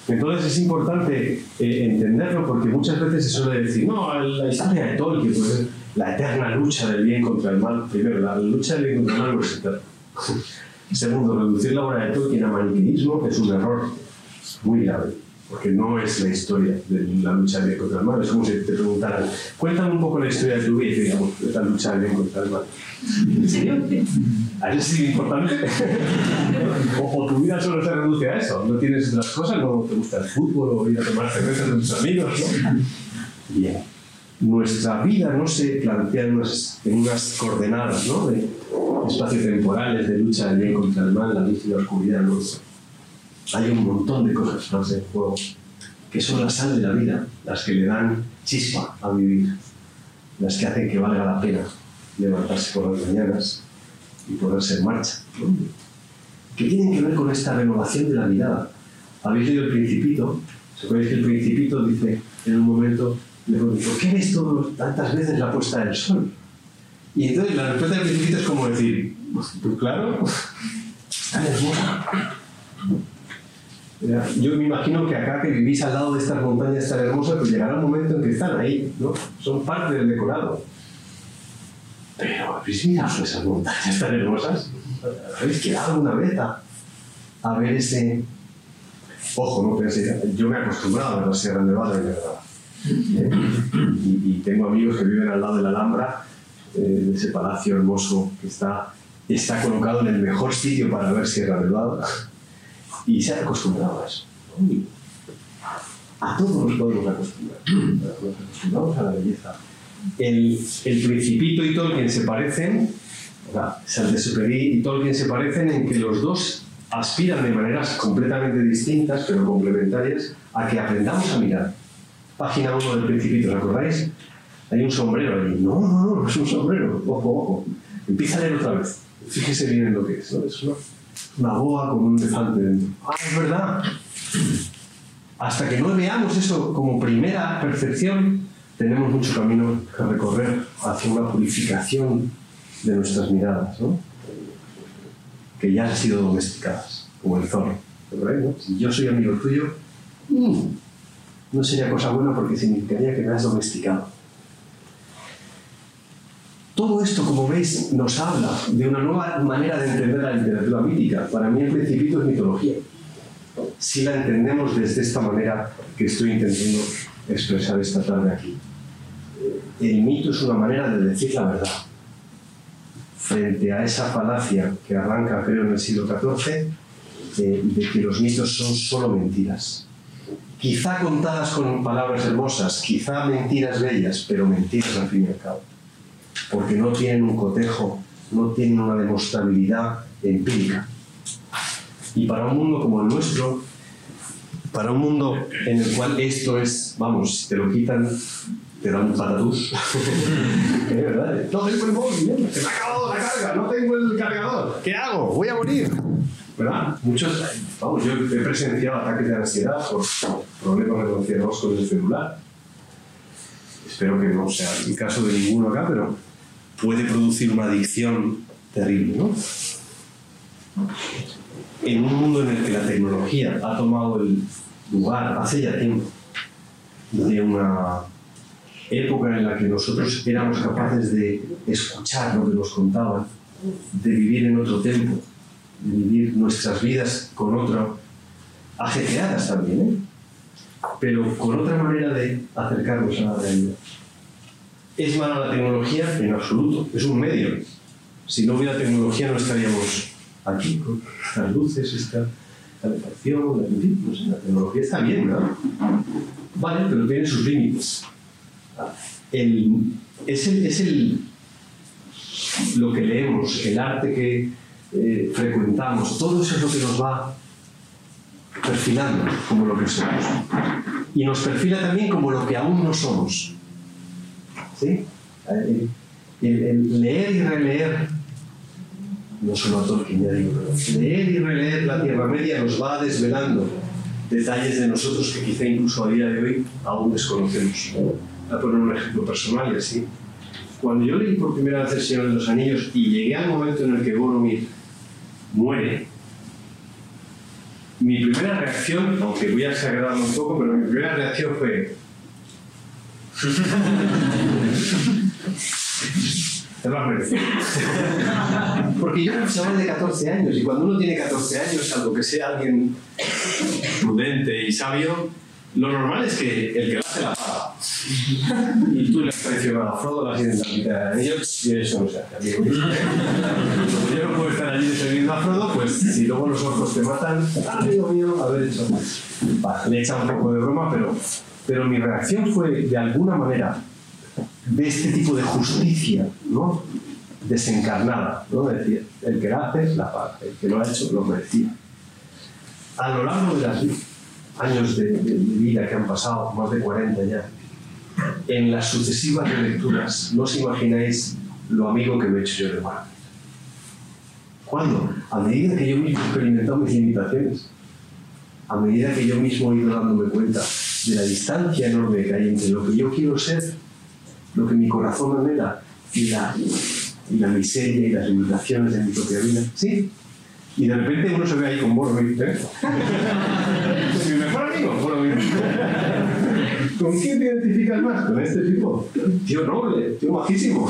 Speaker 1: Entonces es importante eh, entenderlo porque muchas veces se suele decir, no, la historia de Tolkien, pues, es la eterna lucha del bien contra el mal. Primero, la lucha del bien contra el mal no es eterna. (laughs) Segundo, reducir la obra de Tolkien a maniqueísmo es un error muy grave, porque no es la historia de la lucha del bien contra el mal. Es como si te preguntaran, cuéntame un poco la historia de tu vida y digamos, de la lucha del bien contra el mal. (laughs) ¿En serio? ¿A eso sí importante? (laughs) o, o tu vida solo se reduce a eso, no tienes otras cosas, no te gusta el fútbol o ir a tomar cerveza con tus amigos, ¿no? Bien. Nuestra vida no se plantea en unas, en unas coordenadas, ¿no? De espacios temporales, de lucha del bien contra el mal, la luz y la oscuridad, ¿no? Hay un montón de cosas más en juego que son la sal de la vida, las que le dan chispa a vivir, las que hacen que valga la pena levantarse por las mañanas y ponerse en marcha. Que tienen que ver con esta renovación de la mirada. Habéis leído el Principito, sabéis que el Principito dice en un momento, le pregunto, ¿por qué ves tantas veces la puesta del sol? Y entonces la respuesta del Principito es como decir, pues claro, es tan hermosa. Yo me imagino que acá que vivís al lado de estas montañas tan hermosas, pues llegará un momento en que están ahí, ¿no? Son parte del decorado. Pero habéis mirado esas montañas tan hermosas. ¿Habéis quedado alguna vez a, ver ese. Ojo, no penséis, yo me he acostumbrado a la Sierra Nevada de verdad. ¿eh? Y, tengo amigos que viven al lado de la Alhambra, eh, ese palacio hermoso que está, está colocado en el mejor sitio para ver Sierra Nevada. Y se han acostumbrado a eso. A todos nos podemos acostumbrar. Nos acostumbramos a la belleza. El, el Principito y Tolkien se parecen, o sea, Saint-Exupéry y Tolkien se parecen en que los dos aspiran de maneras completamente distintas, pero complementarias, a que aprendamos a mirar. Página 1 del Principito, ¿os acordáis? Hay un sombrero allí. No, no, no, es un sombrero. Ojo, ojo. Empieza a leer otra vez. Fíjese bien en lo que es. ¿no? Es una, una boa con un elefante dentro. Ah, es verdad. Hasta que no veamos eso como primera percepción, tenemos mucho camino que recorrer hacia una purificación de nuestras miradas, ¿no? que ya han sido domesticadas, como el zorro. Si yo soy amigo tuyo, mm, no sería cosa buena porque significaría que me has domesticado. todo esto, como veis, nos habla de una nueva manera de entender la literatura mítica. Para mí el principito es mitología. Si la entendemos desde esta manera que estoy intentando expresar esta tarde aquí. El mito es una manera de decir la verdad. Frente a esa falacia que arranca, creo, en el siglo XIV, eh, de que los mitos son solo mentiras. Quizá contadas con palabras hermosas, quizá mentiras bellas, pero mentiras al fin y al cabo. Porque no tienen un cotejo, no tienen una demostrabilidad empírica. Y para un mundo como el nuestro, para un mundo en el cual esto es, vamos, si te lo quitan, te dan un patatús. es verdad. No tengo el móvil, se me ha acabado la carga, no tengo el cargador. ¿Qué hago? Voy a morir. ¿Verdad? Muchos, vamos, yo he presenciado ataques de ansiedad por problemas relacionados con el celular. Espero que no sea el caso de ninguno acá, pero puede producir una adicción terrible, ¿no? En un mundo en el que la tecnología ha tomado el lugar hace ya tiempo de una época en la que nosotros éramos capaces de escuchar lo que nos contaban, de vivir en otro tiempo, de vivir nuestras vidas con otro, ajetreadas también, ¿eh? pero con otra manera de acercarnos a la realidad. ¿Es mala la tecnología? En absoluto, es un medio. Si no hubiera tecnología no estaríamos aquí con estas luces, esta calefacción, sé, la tecnología está bien, ¿no? Vale, pero tiene sus límites. Es, el, lo que leemos, el arte que eh, frecuentamos, todo eso es lo que nos va perfilando como lo que somos. Y nos perfila también como lo que aún no somos. ¿Sí? El, leer y releer, no solo a Tolkien, ya digo, leer y releer la Tierra Media nos va desvelando detalles de nosotros que quizá incluso a día de hoy aún desconocemos. A poner un ejemplo personal y así. Cuando yo leí por primera vez El Señor de los Anillos y llegué al momento en el que Boromir muere, mi primera reacción, aunque voy a exagerarlo un poco, pero mi primera reacción fue... (laughs) Porque yo era un chaval de 14 años y cuando uno tiene 14 años, salvo que sea alguien prudente y sabio, lo normal es que el que lo hace la paga. Y tú le has traicionado a Frodo, ido en la mitad de ellos y eso no se hace. Como yo no puedo estar allí defendiendo a Frodo, pues si luego los orcos te matan, "Ah, amigo mío, haber hecho. Vale, le he echado un poco de broma, pero, pero mi reacción fue de alguna manera de este tipo de justicia, ¿no? Desencarnada, ¿no? Es decir, el que la hace, la paga, el que lo ha hecho, lo merecía. A lo largo de los años de, de- de vida que han pasado, más de 40 ya, en las sucesivas relecturas, no os imagináis lo amigo que me he hecho yo de Warner. ¿Cuándo? A medida que yo mismo he experimentado mis limitaciones, a medida que yo mismo he ido dándome cuenta de la distancia enorme que hay entre lo que yo quiero ser, lo que mi corazón anhela y la, y la miseria y las limitaciones de mi propia vida. ¿Sí? Y de repente uno se ve ahí con Boromir, ¿eh? mi mejor amigo. ¿Con quién te identificas más? ¿Con este tipo? Tío noble, tío majísimo.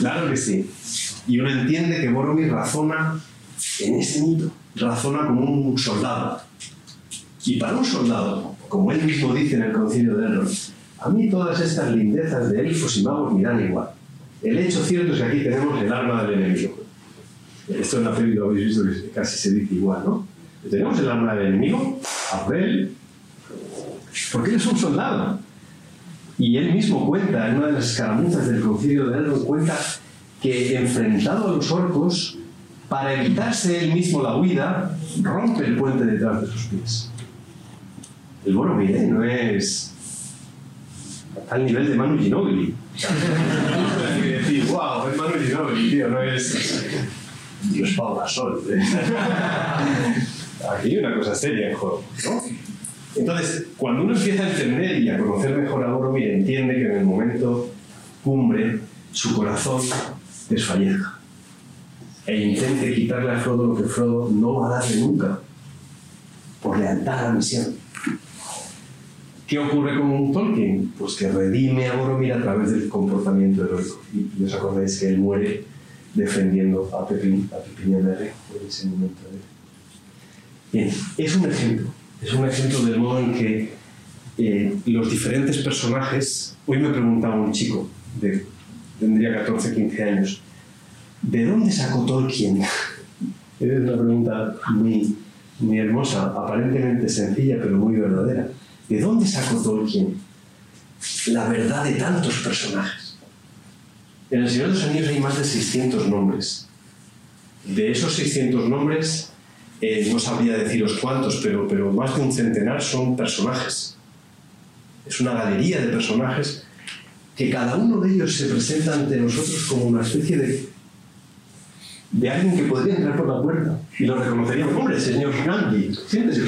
Speaker 1: claro que sí. Y uno entiende que Boromir razona en ese mito, razona como un soldado. Y para un soldado, como él mismo dice en el concilio de Elrond, a mí todas estas lindezas de elfos y magos me dan igual. El hecho cierto es que aquí tenemos el arma del enemigo. Esto en la peli lo habéis visto que casi se dice igual, ¿no? Tenemos el arma del enemigo, a por él, porque él es un soldado. Y él mismo cuenta, en una de las escaramuzas del concilio de Elrond, cuenta que enfrentado a los orcos, para evitarse él mismo la huida, rompe el puente detrás de sus pies. El bueno, mire, no es al nivel de Manu Ginobili. (laughs) decir, wow, es Manu Ginobili, tío, no es Dios Pau Gasol. (laughs) Aquí hay una cosa seria en juego, ¿no? Entonces, cuando uno empieza a entender y a conocer mejor a Boromir, entiende que en el momento cumbre su corazón desfallezca e intente quitarle a Frodo lo que Frodo no va a darle nunca por lealtad a la misión. ¿Qué ocurre con Tolkien? Pues que redime a Boromir a través del comportamiento heroico. Y, y os acordáis que él muere defendiendo a Pepín, a Pepín en ese momento. Bien, es un ejemplo. Es un ejemplo del modo en que eh, los diferentes personajes... Hoy me preguntaba un chico, de, tendría 14, 15 años, ¿de dónde sacó Tolkien? (laughs) es una pregunta muy, muy hermosa, aparentemente sencilla, pero muy verdadera. ¿De dónde sacó Tolkien la verdad de tantos personajes? En el Señor de los Anillos hay más de 600 nombres. De esos 600 nombres, eh, no sabría deciros cuántos, pero, pero más de un centenar son personajes. Es una galería de personajes que cada uno de ellos se presenta ante nosotros como una especie de, de alguien que podría entrar por la puerta y lo reconoceríamos. Hombre, señor Gandhi, siéntese.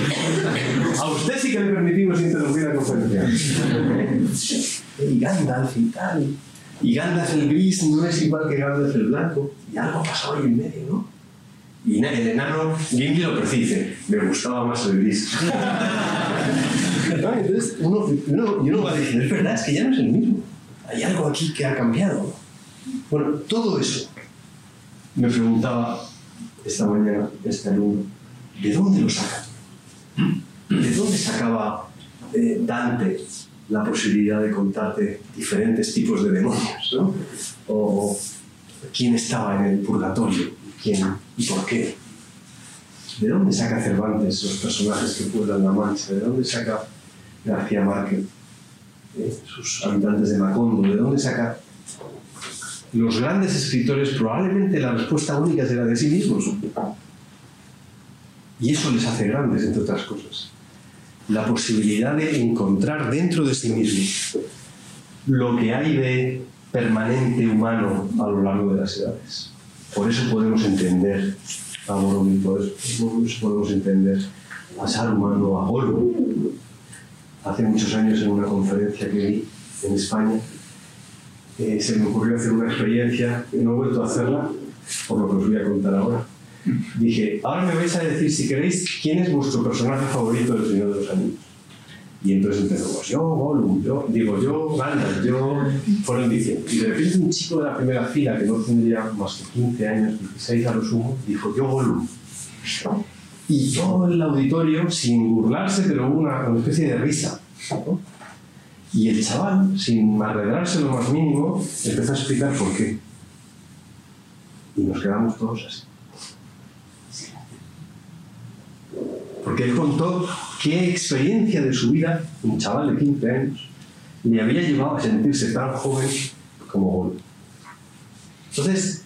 Speaker 1: A usted sí que le permitimos interrumpir la conferencia. y (laughs) Gandalf y tal. Y Gandalf el gris no es igual que Gandalf el blanco. Y algo ha pasado ahí en medio, ¿no? Y el enano Gimli lo percibe. Me gustaba más el gris. (laughs) Entonces uno, uno, y uno va diciendo, es verdad, es que ya no es el mismo. Hay algo aquí que ha cambiado. Bueno, todo eso. Me preguntaba esta mañana este alumno, ¿de dónde lo saca? ¿De dónde sacaba eh, Dante la posibilidad de contarte diferentes tipos de demonios? ¿no? O quién estaba en el purgatorio, quién y por qué. ¿De dónde saca Cervantes los personajes que pueblan la Mancha? ¿De dónde saca García Márquez eh, sus habitantes de Macondo? ¿De dónde saca los grandes escritores? Probablemente la respuesta única será de sí mismos. Y eso les hace grandes, entre otras cosas. La posibilidad de encontrar dentro de sí mismos lo que hay de permanente humano a lo largo de las edades. Por eso podemos entender a Boromir, por eso podemos entender a Saruman o a Gollum. Hace muchos años en una conferencia que vi en España, eh, se me ocurrió hacer una experiencia, y no he vuelto a hacerla, por lo que os voy a contar ahora. Dije, ahora me vais a decir, si queréis, quién es vuestro personaje favorito del Señor de los Anillos. Y entonces empezó, pues yo, Gollum, yo, digo yo, Gandalf, yo, fueron diciendo. Y de repente un chico de la primera fila, que no tendría más que 15 años, 16 a lo sumo, dijo, yo, Gollum. Y todo el auditorio, sin burlarse, pero hubo una, una especie de risa. ¿no? Y el chaval, sin arredrarse lo más mínimo, empezó a explicar por qué. Y nos quedamos todos así. Porque él contó qué experiencia de su vida, un chaval de 15 años, le había llevado a sentirse tan joven como Gol. Entonces,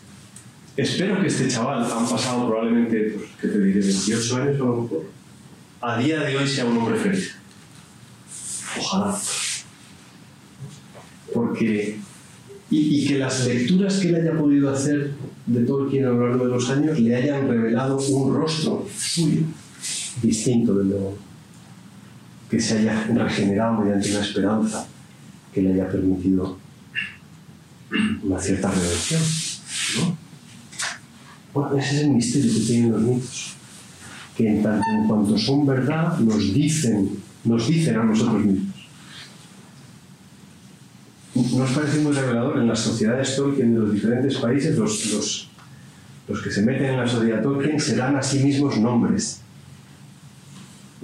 Speaker 1: espero que este chaval, han pasado probablemente, pues, ¿qué te diré, 28 años o a lo mejor, a día de hoy sea un hombre feliz. Ojalá. Porque, y, y que las lecturas que él haya podido hacer de Tolkien a lo largo de los años le hayan revelado un rostro suyo distinto del de Gol que se haya regenerado mediante una esperanza que le haya permitido una cierta redención. ¿no? Bueno, ese es el misterio que tienen los mitos, que en tanto en cuanto son verdad nos dicen, nos dicen a nosotros mismos. ¿Nos parece muy revelador en las sociedades Tolkien de los diferentes países? Los, los, los que se meten en la sociedad Tolkien se dan a sí mismos nombres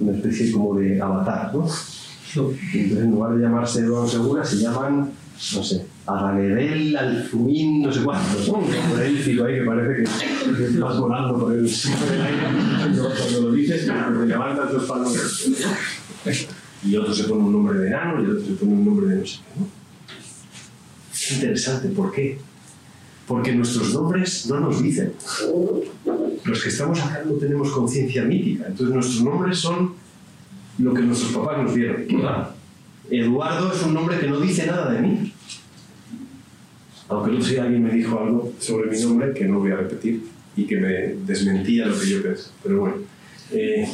Speaker 1: una especie como de avatar, ¿no? Entonces, en lugar de llamarse Eduardo Segura, se llaman, no sé, Aganedel, Alfumín, no sé cuántos, ¿no? Élfico ahí que parece que vas volando por el, por el aire. Cuando lo dices, te levantas tus palabras. Y otro se pone un nombre de enano y otro se pone un nombre de no sé qué, ¿no? Es interesante, ¿por qué? Porque nuestros nombres no nos dicen. Los que estamos acá no tenemos conciencia mítica. Entonces nuestros nombres son lo que nuestros papás nos dieron. Eduardo es un nombre que no dice nada de mí. Aunque no sé, alguien me dijo algo sobre mi nombre que no voy a repetir y que me desmentía lo que yo pensé. Pero bueno, eh,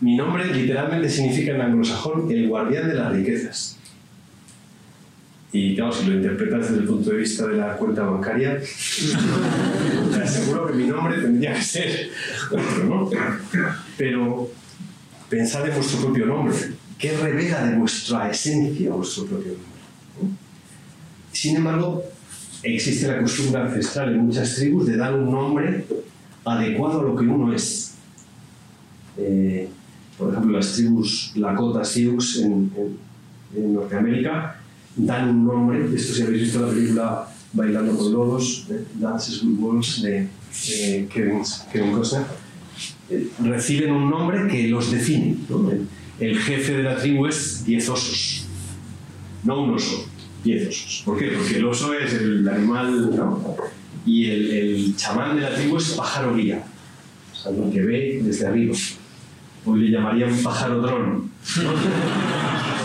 Speaker 1: mi nombre literalmente significa en anglosajón el guardián de las riquezas. Y claro, si lo interpretas desde el punto de vista de la cuenta bancaria, (laughs) te aseguro que mi nombre tendría que ser otro, ¿no? Pero pensad en vuestro propio nombre. que revela de vuestra esencia vuestro propio nombre. ¿no? Sin embargo, existe la costumbre ancestral en muchas tribus de dar un nombre adecuado a lo que uno es. Eh, por ejemplo, las tribus Lakota Sioux en, en- en Norteamérica dan un nombre, esto si habéis visto la película Bailando con Lobos, eh, Dances with Wolves de eh, Kevin, Kevin eh, reciben un nombre que los define. ¿no? El, el jefe de la tribu es Diez Osos, no un oso, Diez Osos. ¿Por qué? Porque el oso es el animal, ¿no? Y el, el chamán de la tribu es pájaro guía, o sea, lo que ve desde arriba. Hoy le llamarían pájaro dron.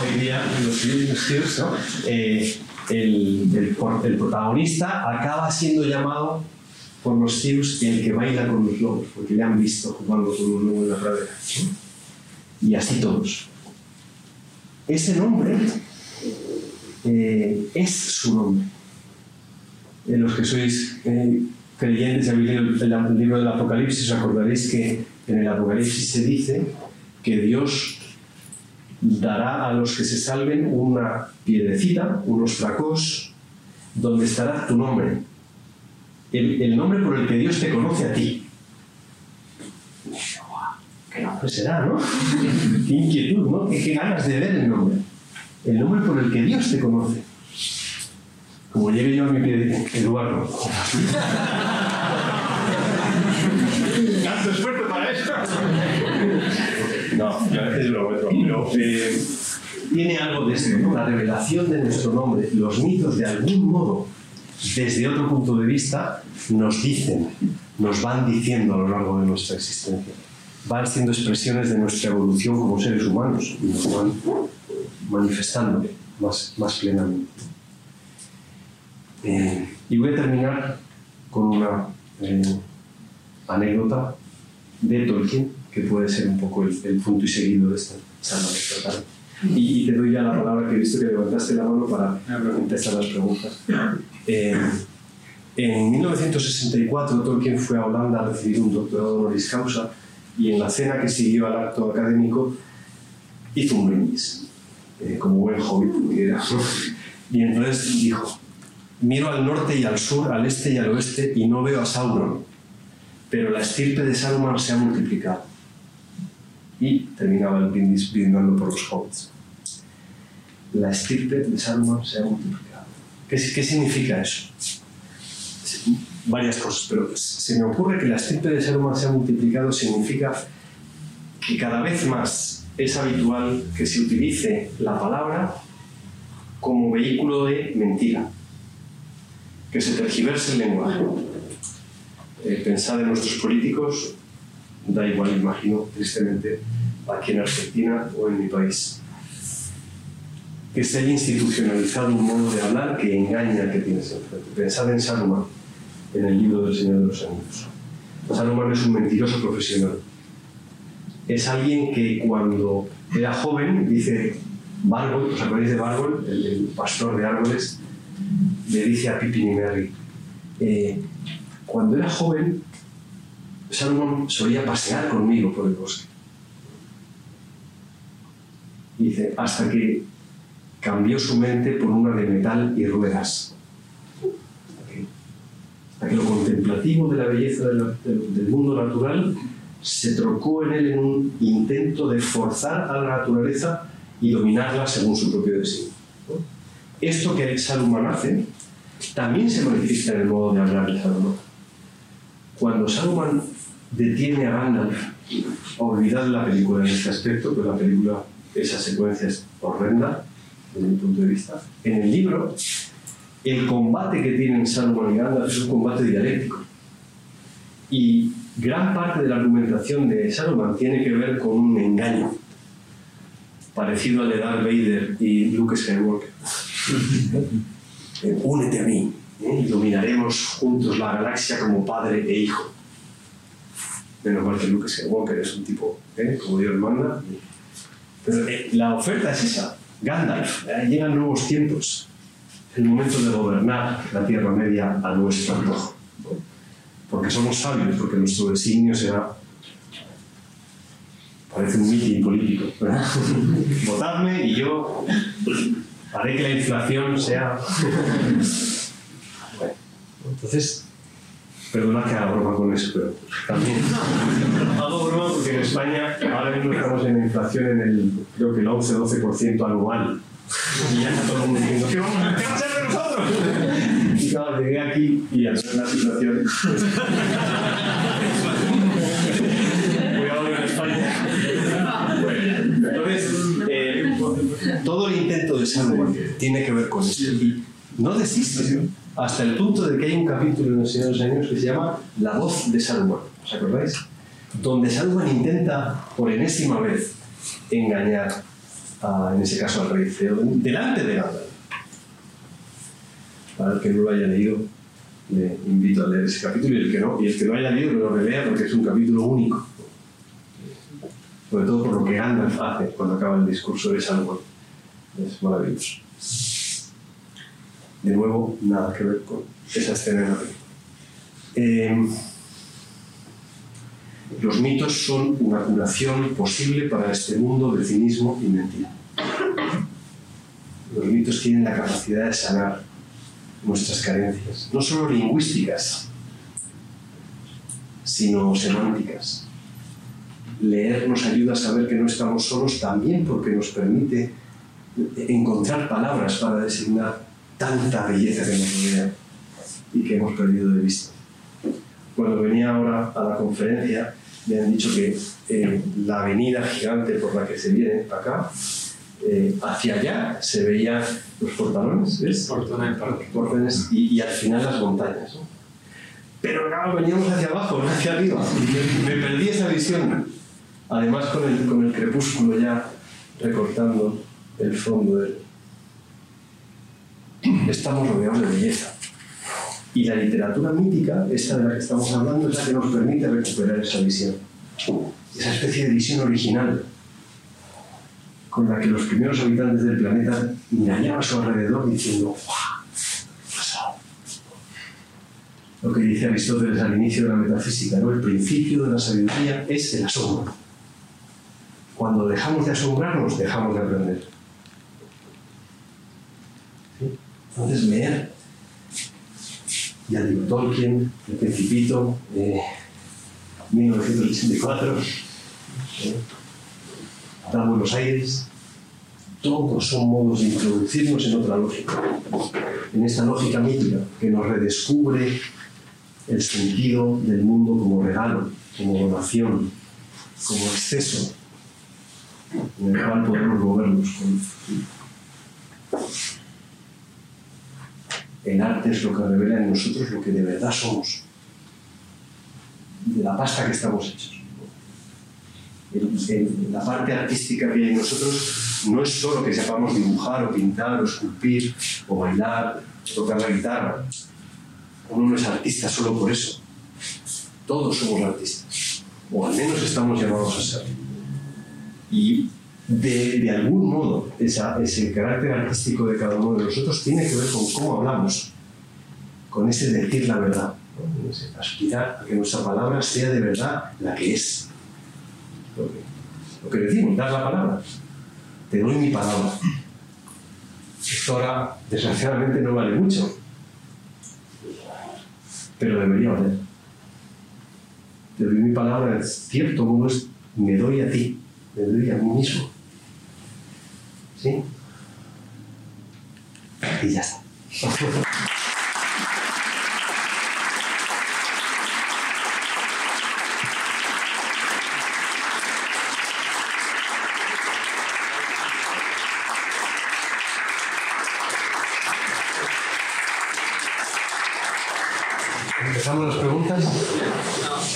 Speaker 1: Hoy día los videos, ¿no? Eh, el, el, el protagonista acaba siendo llamado por los tíos el que baila con los lobos, porque le han visto jugando con un lobo en la pradera. ¿no? Y así todos. Ese nombre eh, es su nombre. En los que sois eh, creyentes, habéis leído el, el libro del Apocalipsis, os acordaréis que en el Apocalipsis se dice que Dios dará a los que se salven una piedrecita, unos fracos, donde estará tu nombre. El, el nombre por el que Dios te conoce a ti. ¿Qué nombre será, no? (laughs) Qué inquietud, ¿no? Qué, qué ganas de ver el nombre. El nombre por el que Dios te conoce. Como llegue yo a mi pie, Eduardo. (laughs) ¿Tanto esfuerzo para esto? No, ya es lo otro. Pero eh, tiene algo de esto. La revelación de nuestro nombre. Los mitos, de algún modo, desde otro punto de vista, nos dicen, nos van diciendo a lo largo de nuestra existencia. Van siendo expresiones de nuestra evolución como seres humanos y nos van manifestando más, más plenamente. Eh, y voy a terminar con una eh, anécdota de Tolkien, que puede ser un poco el, el punto y seguido de esta charla de esta tarde. Y, y te doy ya la palabra que he visto que levantaste la mano para empezar las preguntas. Eh, en 1964 Tolkien fue a Holanda a recibir un doctorado honoris causa y en la cena que siguió al acto académico hizo un brindis, eh, como buen hobbit que. Y entonces dijo, miro al norte y al sur, al este y al oeste y no veo a Sauron, pero la estirpe de Saruman se ha multiplicado. Y terminaba el brindis brindando por los hobbits. La estirpe de Saruman se ha multiplicado. ¿Qué, significa eso? Varias cosas, pero se me ocurre que la estirpe de Saruman se ha multiplicado significa que cada vez más es habitual que se utilice la palabra como vehículo de mentira, que se tergiverse el lenguaje. Eh, pensad en nuestros políticos, da igual, imagino, tristemente, aquí en Argentina o en mi país. Que se haya institucionalizado un modo de hablar que engaña al que tienes enfrente. Pensad en Saruman, en el libro del Señor de los Anillos. Saruman es un mentiroso profesional. Es alguien que cuando era joven, dice Bargol, ¿os acordáis de Bargol, el, el pastor de árboles? Le dice a Pippin y Merry, eh, cuando era joven, Salomón solía pasear conmigo por el bosque. Y dice, hasta que cambió su mente por una de metal y ruedas. Hasta que, lo contemplativo de la belleza del, mundo natural se trocó en él en un intento de forzar a la naturaleza y dominarla según su propio. ¿no? Esto que Salomón hace también se manifiesta en el modo de hablar de Salomón. Cuando Salomón detiene a Gandalf, olvidad la película en este aspecto, pero la película, esa secuencia es horrenda desde mi punto de vista. En el libro, el combate que tienen Salomón y Gandalf es un combate dialéctico. Y gran parte de la argumentación de Salomón tiene que ver con un engaño, parecido al de Darth Vader y Luke Skywalker. (laughs) Eh, Únete a mí ¿eh? dominaremos juntos la galaxia como padre e hijo. Menos mal que Luke Skywalker es un tipo ¿eh? como Dios manda. Pero eh, la oferta es esa. Gandalf, eh, llegan nuevos tiempos. El momento de gobernar la Tierra Media a nuestro antojo. ¿no? Porque somos sabios, porque nuestro designio será Parece un mitin político. (laughs) Votadme y yo haré que la inflación sea... (laughs) Bueno, entonces, perdonad que haga broma con eso, pero también hago broma porque en España ahora mismo estamos en inflación en el, creo que el 11-12% anual. Y ya está todo el mundo diciendo, ¿qué vamos a, qué va a ser de nosotros? Y claro, llegué aquí y al ver la situación... pues, Cuidado en España. Entonces, eh, todo el intento de Samuel tiene que ver con esto. Y no desiste hasta el punto de que hay un capítulo en El Señor de los Años que se llama La voz de Samuel. ¿Os acordáis? Donde Samuel intenta por enésima vez engañar, en ese caso al rey Feo, delante de Gandalf. Para el que no lo haya leído, le invito a leer ese capítulo y el que no, y el que lo haya leído que lo relea porque es un capítulo único sobre todo por lo que Gandalf hace cuando acaba el discurso de Samuel. Es maravilloso. De nuevo, nada que ver con esa escena película. Eh, los mitos son una curación posible para este mundo de cinismo y mentira. Los mitos tienen la capacidad de sanar nuestras carencias, no solo lingüísticas, sino semánticas leer nos ayuda a saber que no estamos solos también porque nos permite encontrar palabras para designar tanta belleza que nos rodea y que hemos perdido de vista. Cuando venía ahora a la conferencia, me han dicho que eh, la avenida gigante por la que se viene acá, eh, hacia allá se veían los portalones, ¿ves?
Speaker 2: Portones.
Speaker 1: Portones y, y al final las montañas. ¿no? Pero claro, veníamos hacia abajo, no hacia arriba. Me, me perdí esa visión. Además, con el, con el crepúsculo ya recortando el fondo del. Estamos rodeados de belleza. Y la literatura mítica, esta de la que estamos hablando, es la que nos permite recuperar esa visión. Esa especie de visión original con la que los primeros habitantes del planeta mirarían a su alrededor diciendo ¡Guau! Lo que dice Aristóteles al inicio de la metafísica, ¿no? El principio de la sabiduría es el asombro. Cuando dejamos de asombrarnos, dejamos de aprender. Entonces, leer. Ya digo, Tolkien, El Principito, eh, 1984, eh, Buenos Aires, todos son modos de introducirnos en otra lógica, en esta lógica mítica que nos redescubre el sentido del mundo como regalo, como donación, como exceso, en el cual podemos movernos. El arte es lo que revela en nosotros lo que de verdad somos, de la pasta que estamos hechos. El- la parte artística que hay en nosotros no es solo que sepamos dibujar o pintar o esculpir o bailar, o tocar la guitarra. Uno no es artista solo por eso. Todos somos artistas, o al menos estamos llamados a ser. Y de, de algún modo, esa- ese carácter artístico de cada uno de nosotros tiene que ver con cómo hablamos, con ese decir la verdad, aspirar a que nuestra palabra sea de verdad la que es. Lo que, lo que decimos, dar la palabra. Te doy mi palabra. Esto ahora, desgraciadamente, no vale mucho, pero debería valer. Te doy mi palabra, en cierto modo es me doy a ti, me doy a mí mismo. ¿Sí? Y ya está. (laughs) ¿Empezamos las preguntas?
Speaker 6: No,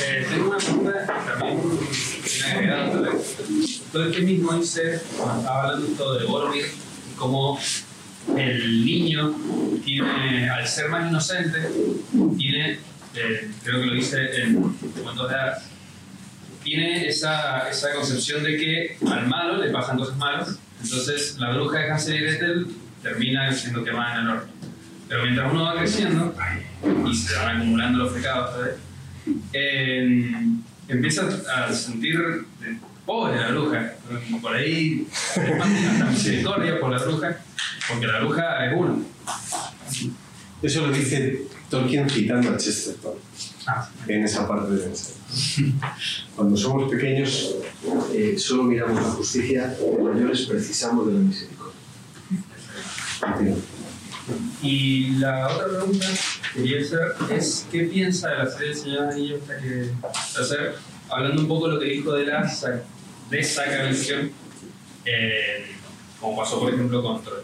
Speaker 6: eh, tengo una pregunta también me ha agregado tal vez. Todo cuando estaba hablando todo de Boromir, cómo el niño tiene, al ser más inocente, tiene, eh, creo que lo dice en cuentos de hadas, tiene esa, esa concepción de que al malo le pasan cosas malas, entonces la bruja de Hansel y Gretel termina siendo quemada en el horno. Pero mientras uno va creciendo y se van acumulando los pecados. Eh, empieza a sentir pobre la bruja. Por ahí hasta (laughs) misericordia por la bruja, porque la bruja es uno.
Speaker 1: Eso lo dice Tolkien citando a Chesterton
Speaker 6: Ah,
Speaker 1: en esa parte del ensayo. Cuando somos pequeños, eh, solo miramos la justicia, de mayores precisamos de la misericordia.
Speaker 6: Y la otra pregunta que quería hacer es ¿qué piensa de la serie de Señor de los Anillos esta que hacer? Hablando un poco de lo que dijo de la sa- desacralización, eh, como pasó por ejemplo con Troy.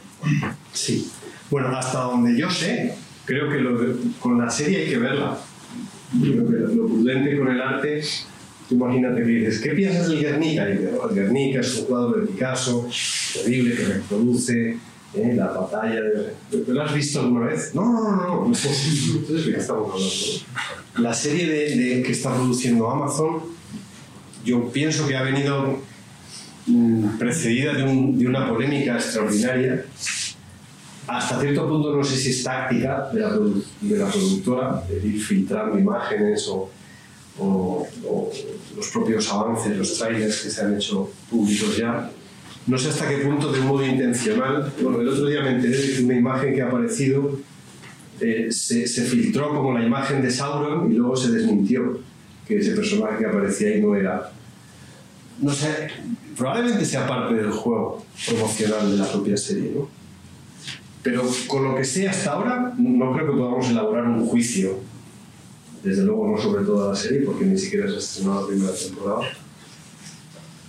Speaker 1: Sí. Bueno, hasta donde yo sé, creo que lo con la serie hay que verla. Creo que lo prudente con el arte, tú imagínate que dices, ¿qué piensas del Guernica? Y "Oh, el Guernica es un cuadro de Picasso, terrible, que reproduce eh, la batalla. De... ¿Lo has visto alguna vez? No, no, no, no. Entonces, ¿de qué estamos hablando? La serie de, de- que está produciendo Amazon, yo pienso que ha venido mm, precedida de, un- de una polémica extraordinaria hasta cierto punto no sé si es táctica de la, de la productora, de ir filtrando imágenes o, o- o los propios avances, los trailers que se han hecho públicos ya. No sé hasta qué punto de un modo intencional. Bueno, el otro día me enteré de que una imagen que ha aparecido eh, se, se filtró como la imagen de Sauron y luego se desmintió que ese personaje que aparecía ahí no era. No sé, probablemente sea parte del juego promocional de la propia serie, ¿no? Pero con lo que sé hasta ahora, no creo que podamos elaborar un juicio. Desde luego no sobre toda la serie, porque ni siquiera se ha estrenado la primera temporada.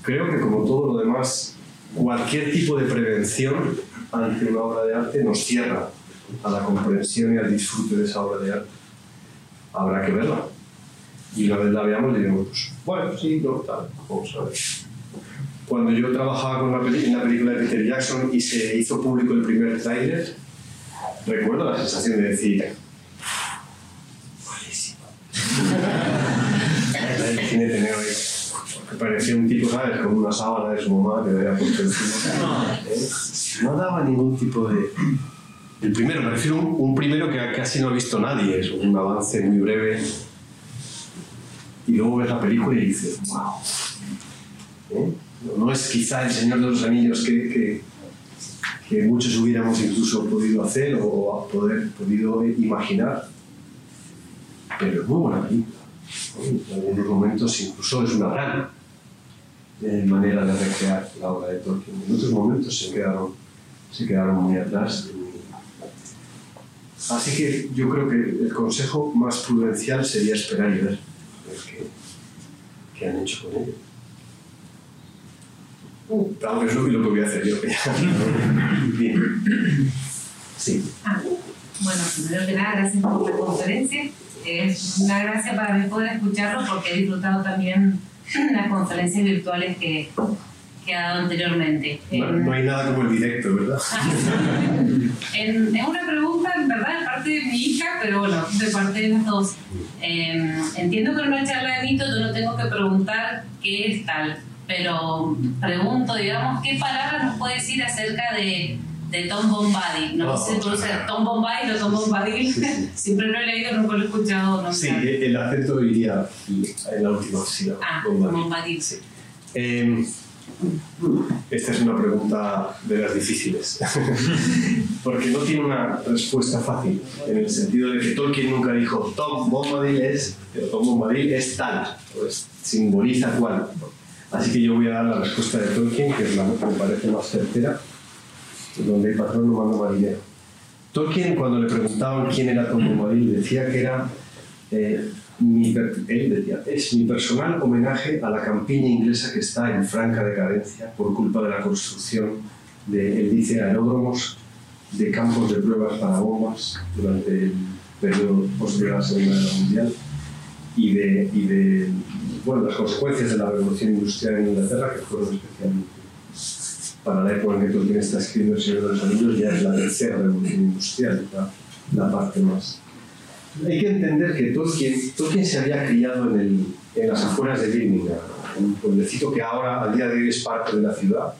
Speaker 1: Creo que como todo lo demás, cualquier tipo de prevención ante una obra de arte nos cierra a la comprensión y al disfrute de esa obra de arte. Habrá que verla. Y una vez la veamos diremos, pues, bueno, sí, no, tal, vamos a ver. Cuando yo trabajaba con peli- en la película de Peter Jackson y se hizo público el primer tráiler, recuerdo la sensación de decir, malísimo. (laughs) el cine tenía ahí, que parecía un tipo, ¿sabes? Con una sábana de su mamá que le había puesto encima. ¿Eh? No daba ningún tipo de... El primero, me refiero a un, un primero que casi no ha visto nadie, es un avance muy breve. Y luego ves la película y dices, wow. ¿Eh? No, es quizá el Señor de los Anillos que, que, muchos hubiéramos incluso podido hacer o poder, podido imaginar, pero es muy buena película. En algunos momentos incluso es una gran eh, manera de recrear la obra de Tolkien. En otros momentos se quedaron, se quedaron muy atrás. Así que yo creo que el consejo más prudencial sería esperar y ver qué han hecho con ello. Uh, Tal vez lo, que voy a hacer yo. que (laughs) Bien. Sí.
Speaker 5: Ah, bueno, primero que nada, gracias por la conferencia. Es una gracia para mí poder escucharlo porque he disfrutado también las conferencias virtuales que, que ha dado anteriormente.
Speaker 1: No,
Speaker 5: En-
Speaker 1: no hay nada como el directo, ¿verdad? (laughs)
Speaker 5: En- es una pregunta, en verdad, de parte de mi hija, pero bueno, de parte de las dos. Eh, entiendo que en una charla de mito yo no tengo que preguntar qué es tal, pero pregunto, digamos, ¿qué palabras nos puede decir acerca de, de Tom Bombadil? No sé si pronuncia Tom Bombadil o Tom Bombadil.
Speaker 1: Sí, sí. (laughs)
Speaker 5: Siempre lo he leído, nunca lo he escuchado nombrar.
Speaker 1: Sí, el acento iría en la última sílaba.
Speaker 5: Ah,
Speaker 1: Bombadil.
Speaker 5: Bombadil.
Speaker 1: Sí. Eh, esta es una pregunta de las difíciles, (laughs) porque no tiene una respuesta fácil, en el sentido de que Tolkien nunca dijo Tom Bombadil es, pero Tom Bombadil es tal, pues simboliza cual. Así que yo voy a dar la respuesta de Tolkien, que es la que me parece más certera, donde el patrón no manda marinero. Tolkien, cuando le preguntaban quién era Tom Bombadil, decía que era eh, mi él decía, es mi personal homenaje a la campiña inglesa que está en franca decadencia por culpa de la construcción de, él dice, aeródromos de campos de pruebas para bombas durante el periodo posterior a la Segunda Guerra Mundial y de, y de bueno, las consecuencias de la revolución industrial en Inglaterra, que fueron especialmente para la época en que Tolkien está escribiendo El Señor de los Anillos, ya es la tercera revolución industrial, la parte más hay que entender que Tolkien, Tolkien se había criado en, el, en las afueras de Birmingham, un pueblecito que ahora, al día de hoy, es parte de la ciudad,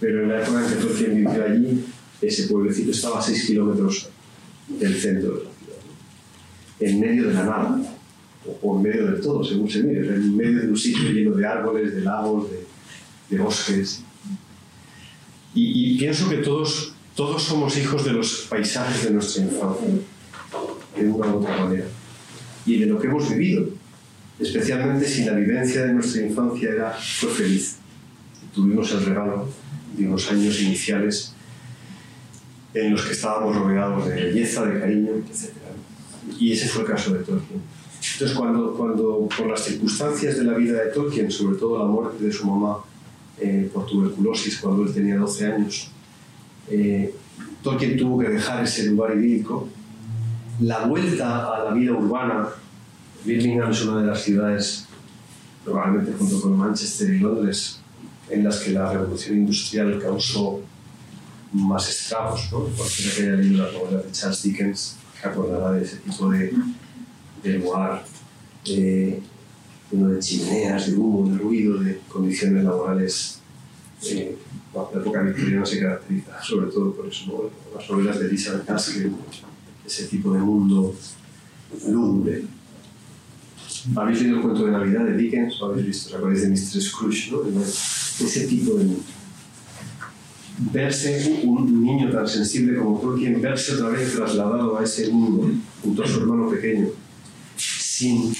Speaker 1: pero en la época en que Tolkien vivió allí, ese pueblecito estaba a 6 kilómetros del centro de la ciudad, en medio de la nada, o, en medio de todo, según se mire, en medio de un sitio lleno de árboles, de lagos, de, de bosques. Y, y pienso que todos, todos somos hijos de los paisajes de nuestra infancia, de una u otra manera, y de lo que hemos vivido, especialmente si la vivencia de nuestra infancia era, fue feliz. Tuvimos el regalo de unos años iniciales en los que estábamos rodeados de belleza, de cariño, etc. Y ese fue el caso de Tolkien. Entonces, cuando, cuando por las circunstancias de la vida de Tolkien, sobre todo la muerte de su mamá eh, por tuberculosis cuando él tenía 12 años, eh, Tolkien tuvo que dejar ese lugar idílico. La vuelta a la vida urbana, Birmingham es una de las ciudades, probablemente junto con Manchester y Londres, en las que la revolución industrial causó más estragos, ¿no? Cualquiera que haya leído las novelas de Charles Dickens se acordará de ese tipo de, de lugar, de, uno de chimeneas, de humo, de ruido, de condiciones laborales. Eh, la época victoriana se caracteriza sobre todo por eso, ¿no? las novelas de Elizabeth Gaskell, ese tipo de mundo lúgubre. ¿Habéis leído el cuento de Navidad de Dickens o habéis visto, acordáis de Mr. Scrooge, ¿no? Ese tipo de mundo verse un niño tan sensible como Tolkien, verse otra vez trasladado a ese mundo junto a su hermano pequeño, sin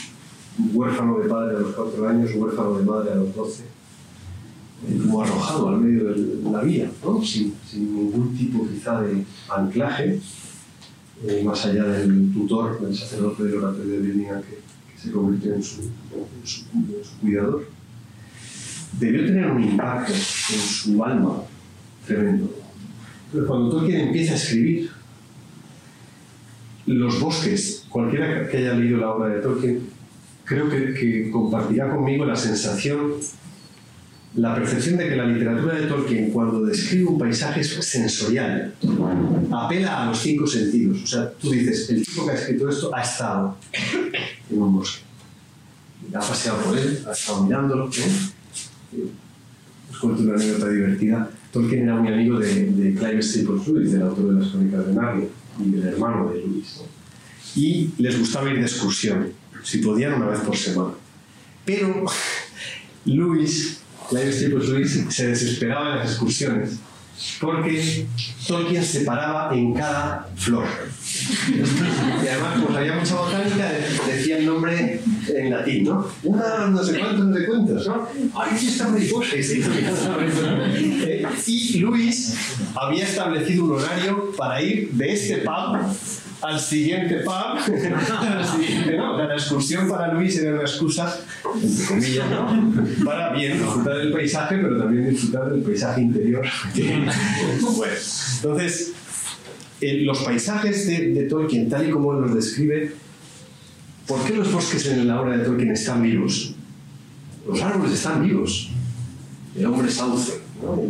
Speaker 1: huérfano de padre a los cuatro años, huérfano de madre a los doce, como arrojado al medio de la vida, ¿no? sin, sin, ningún tipo quizá de anclaje, eh, más allá del tutor, del sacerdote del oratorio de Birmingham que, se convirtió en su cuidador. Debió tener un impacto en su alma tremendo. Pero cuando Tolkien empieza a escribir, los bosques, cualquiera que haya leído la obra de Tolkien, creo que, que, compartirá conmigo la sensación, la percepción de que la literatura de Tolkien, cuando describe un paisaje, es sensorial, apela a los cinco sentidos. O sea, tú dices, el tipo que ha escrito esto ha estado en un bosque, ha paseado por él, ha estado mirándolo. ¿eh? Os cuento una anécdota divertida. Tolkien era muy amigo de, de Clive Staples Lewis, del autor de las crónicas de Narnia, y del hermano de Lewis. Y les gustaba ir de excursión, si podían una vez por semana. Pero (laughs) Lewis, Clive Staples Lewis, se desesperaba en las excursiones porque Tolkien se paraba en cada flor. Y además, pues había mucha botánica, decía el nombre en latín, ¿no? Una, no sé cuántos, no sé cuántos, ¿no? ¡Ay, esta mariposa! Y Luis había establecido un horario para ir de este pub al siguiente pub, (laughs) al siguiente, ¿no? La excursión para Luis era una excusa, comillas, ¿no? Para bien disfrutar del paisaje, pero también disfrutar del paisaje interior. (laughs) bueno, entonces, eh, los paisajes de, de, Tolkien, tal y como los describe, ¿por qué los bosques en la obra de Tolkien están vivos? Los árboles están vivos. El hombre sauce, ¿no?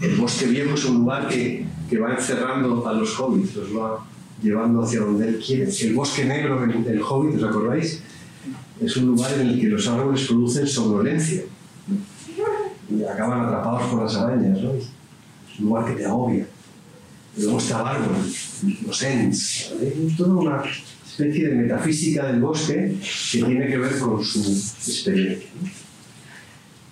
Speaker 1: El bosque viejo es un lugar que, que va encerrando a los hobbits, los va llevando hacia donde él quiere. El bosque negro del Hobbit, ¿os acordáis? Es un lugar en el que los árboles producen somnolencia y acaban atrapados por las arañas. ¿no? Es un lugar que te agobia. Y luego está Bargon, los Ents. Es toda una especie de metafísica del bosque que tiene que ver con su experiencia.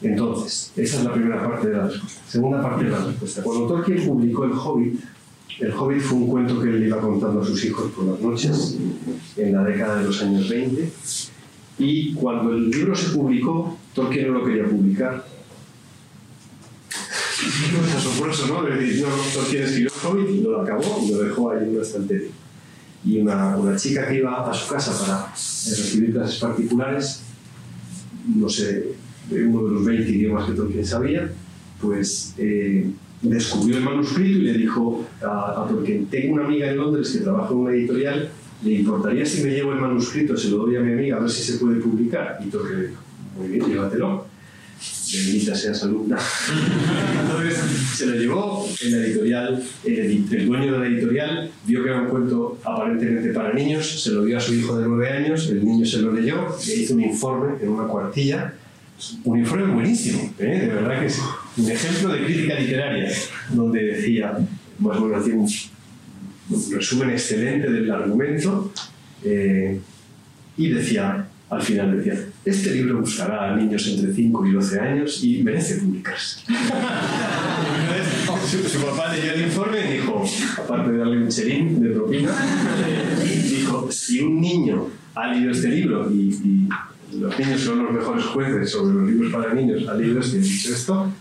Speaker 1: Entonces, esa es la primera parte de la respuesta. Segunda parte de la respuesta. Cuando Tolkien publicó El Hobbit, el Hobbit fue un cuento que él iba contando a sus hijos por las noches en la década de los años 20 y cuando el libro se publicó, Tolkien no lo quería publicar. Es asombroso, ¿no? Es decir, no, Tolkien escribió el Hobbit y lo acabó y lo dejó ahí en una estantería. Y una, una chica que iba a su casa para recibir clases particulares, no sé, de uno de los 20 idiomas que Tolkien sabía, pues eh, descubrió el manuscrito y le dijo a, a Tolkien, tengo una amiga en Londres que trabaja en una editorial, ¿le importaría si me llevo el manuscrito, se lo doy a mi amiga a ver si se puede publicar? Y le dijo, muy bien, llévatelo. Bendita sea alumna. Entonces se lo llevó en la editorial, el, el, dueño de la editorial vio que era un cuento aparentemente para niños, se lo dio a su hijo de nueve años, el niño se lo leyó, le hizo un informe en una cuartilla, un informe buenísimo, ¿eh? de verdad que es un ejemplo de crítica literaria, donde decía, más o hacía un, resumen excelente del argumento, eh, y decía, al final decía, este libro buscará a niños entre 5 y 12 años y merece publicarse. (laughs) su, su papá leyó el informe y dijo, aparte de darle un cherín de propina, (laughs) dijo, si un niño ha leído este libro y los niños son los mejores jueces sobre los libros para niños, ha leído este ha dicho esto,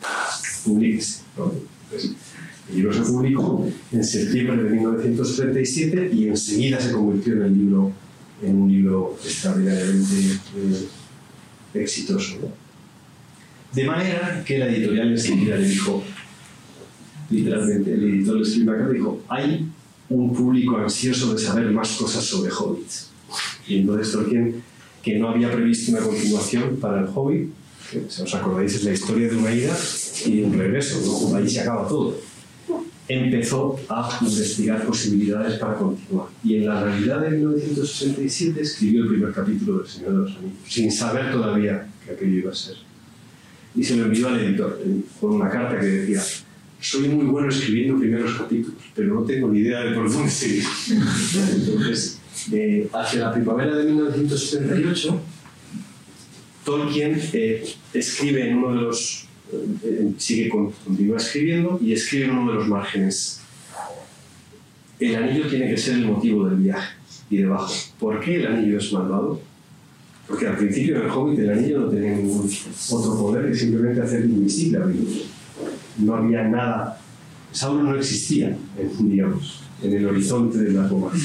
Speaker 1: publíquese. ¿no? El libro se publicó en septiembre de 1937 y enseguida se convirtió en, el libro, en un libro extraordinariamente eh, exitoso. ¿no? De manera que la editorial enseguida le dijo, literalmente, el editor escribió acá, dijo, hay un público ansioso de saber más cosas sobre hobbits. Y entonces Tolkien, que no había previsto una continuación para el Hobbit, que si os acordáis es la historia de una ida y un regreso, ¿no? ahí se acaba todo empezó a investigar posibilidades para continuar. Y en la Navidad de 1967 escribió el primer capítulo del Señor de los Anillos, sin saber todavía que aquello iba a ser. Y se lo envió al editor con una carta que decía, soy muy bueno escribiendo primeros capítulos, pero no tengo ni idea de por dónde seguir. (laughs) Entonces, eh, hacia la primavera de 1978, Tolkien eh, escribe en uno de los eh, sigue con, continúa escribiendo y escribe en uno de los márgenes. El anillo tiene que ser el motivo del viaje. Y debajo, ¿por qué el anillo es malvado? Porque al principio en el Hobbit el anillo no tenía ningún otro poder que simplemente hacer invisible a. No había nada. Sauron no existía, digamos, en el horizonte de la comarca.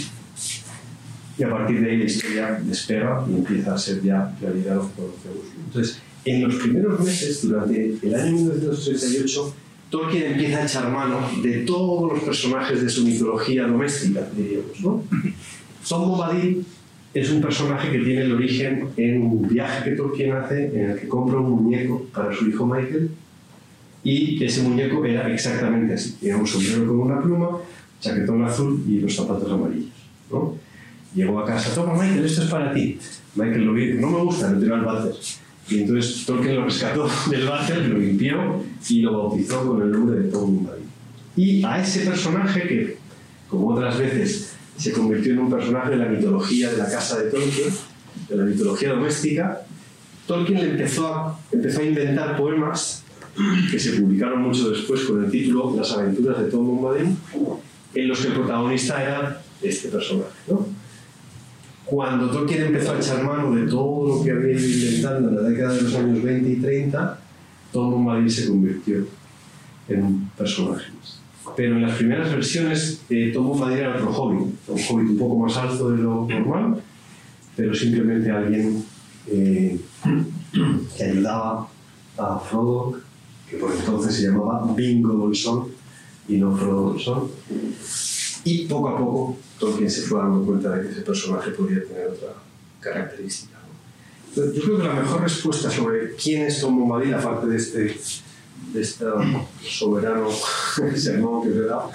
Speaker 1: Y a partir de ahí la historia despega y empieza a ser ya realidad lo que. Entonces, en los primeros meses, durante el año 1938, Tolkien empieza a echar mano de todos los personajes de su mitología doméstica, diríamos. ¿no? Tom Bombadil es un personaje que tiene el origen en un viaje que Tolkien hace en el que compra un muñeco para su hijo Michael y ese muñeco era exactamente así. Tenía un sombrero con una pluma, chaquetón azul y los zapatos amarillos. ¿no? Llegó a casa, toma Michael, esto es para ti. Michael lo vio, no me gusta, lo tiró al váter. Y entonces Tolkien lo rescató (laughs) del váter, lo limpió y lo bautizó con el nombre de Tom Bombadil. Y a ese personaje que, como otras veces, se convirtió en un personaje de la mitología de la casa de Tolkien, de la mitología doméstica, Tolkien empezó a, empezó a inventar poemas que se publicaron mucho después con el título Las aventuras de Tom Bombadil, en los que el protagonista era este personaje. ¿no? Cuando Tolkien empezó a echar mano de todo lo que había ido inventando en la década de los años 20 y 30, Tom Bombadil se convirtió en un personaje. Pero en las primeras versiones, eh, Tom Bombadil era otro hobbit, un hobbit un poco más alto de lo normal, pero simplemente alguien eh, que ayudaba a Frodo, que por entonces se llamaba Bingo Bolsón y no Frodo Bolsón. Y poco a poco Tolkien se fue dando cuenta de que ese personaje podía tener otra característica. ¿no? Yo creo que la mejor respuesta sobre quién es Tom Bombadil, aparte de este, de este soberano (laughs) sermón que se da, (laughs)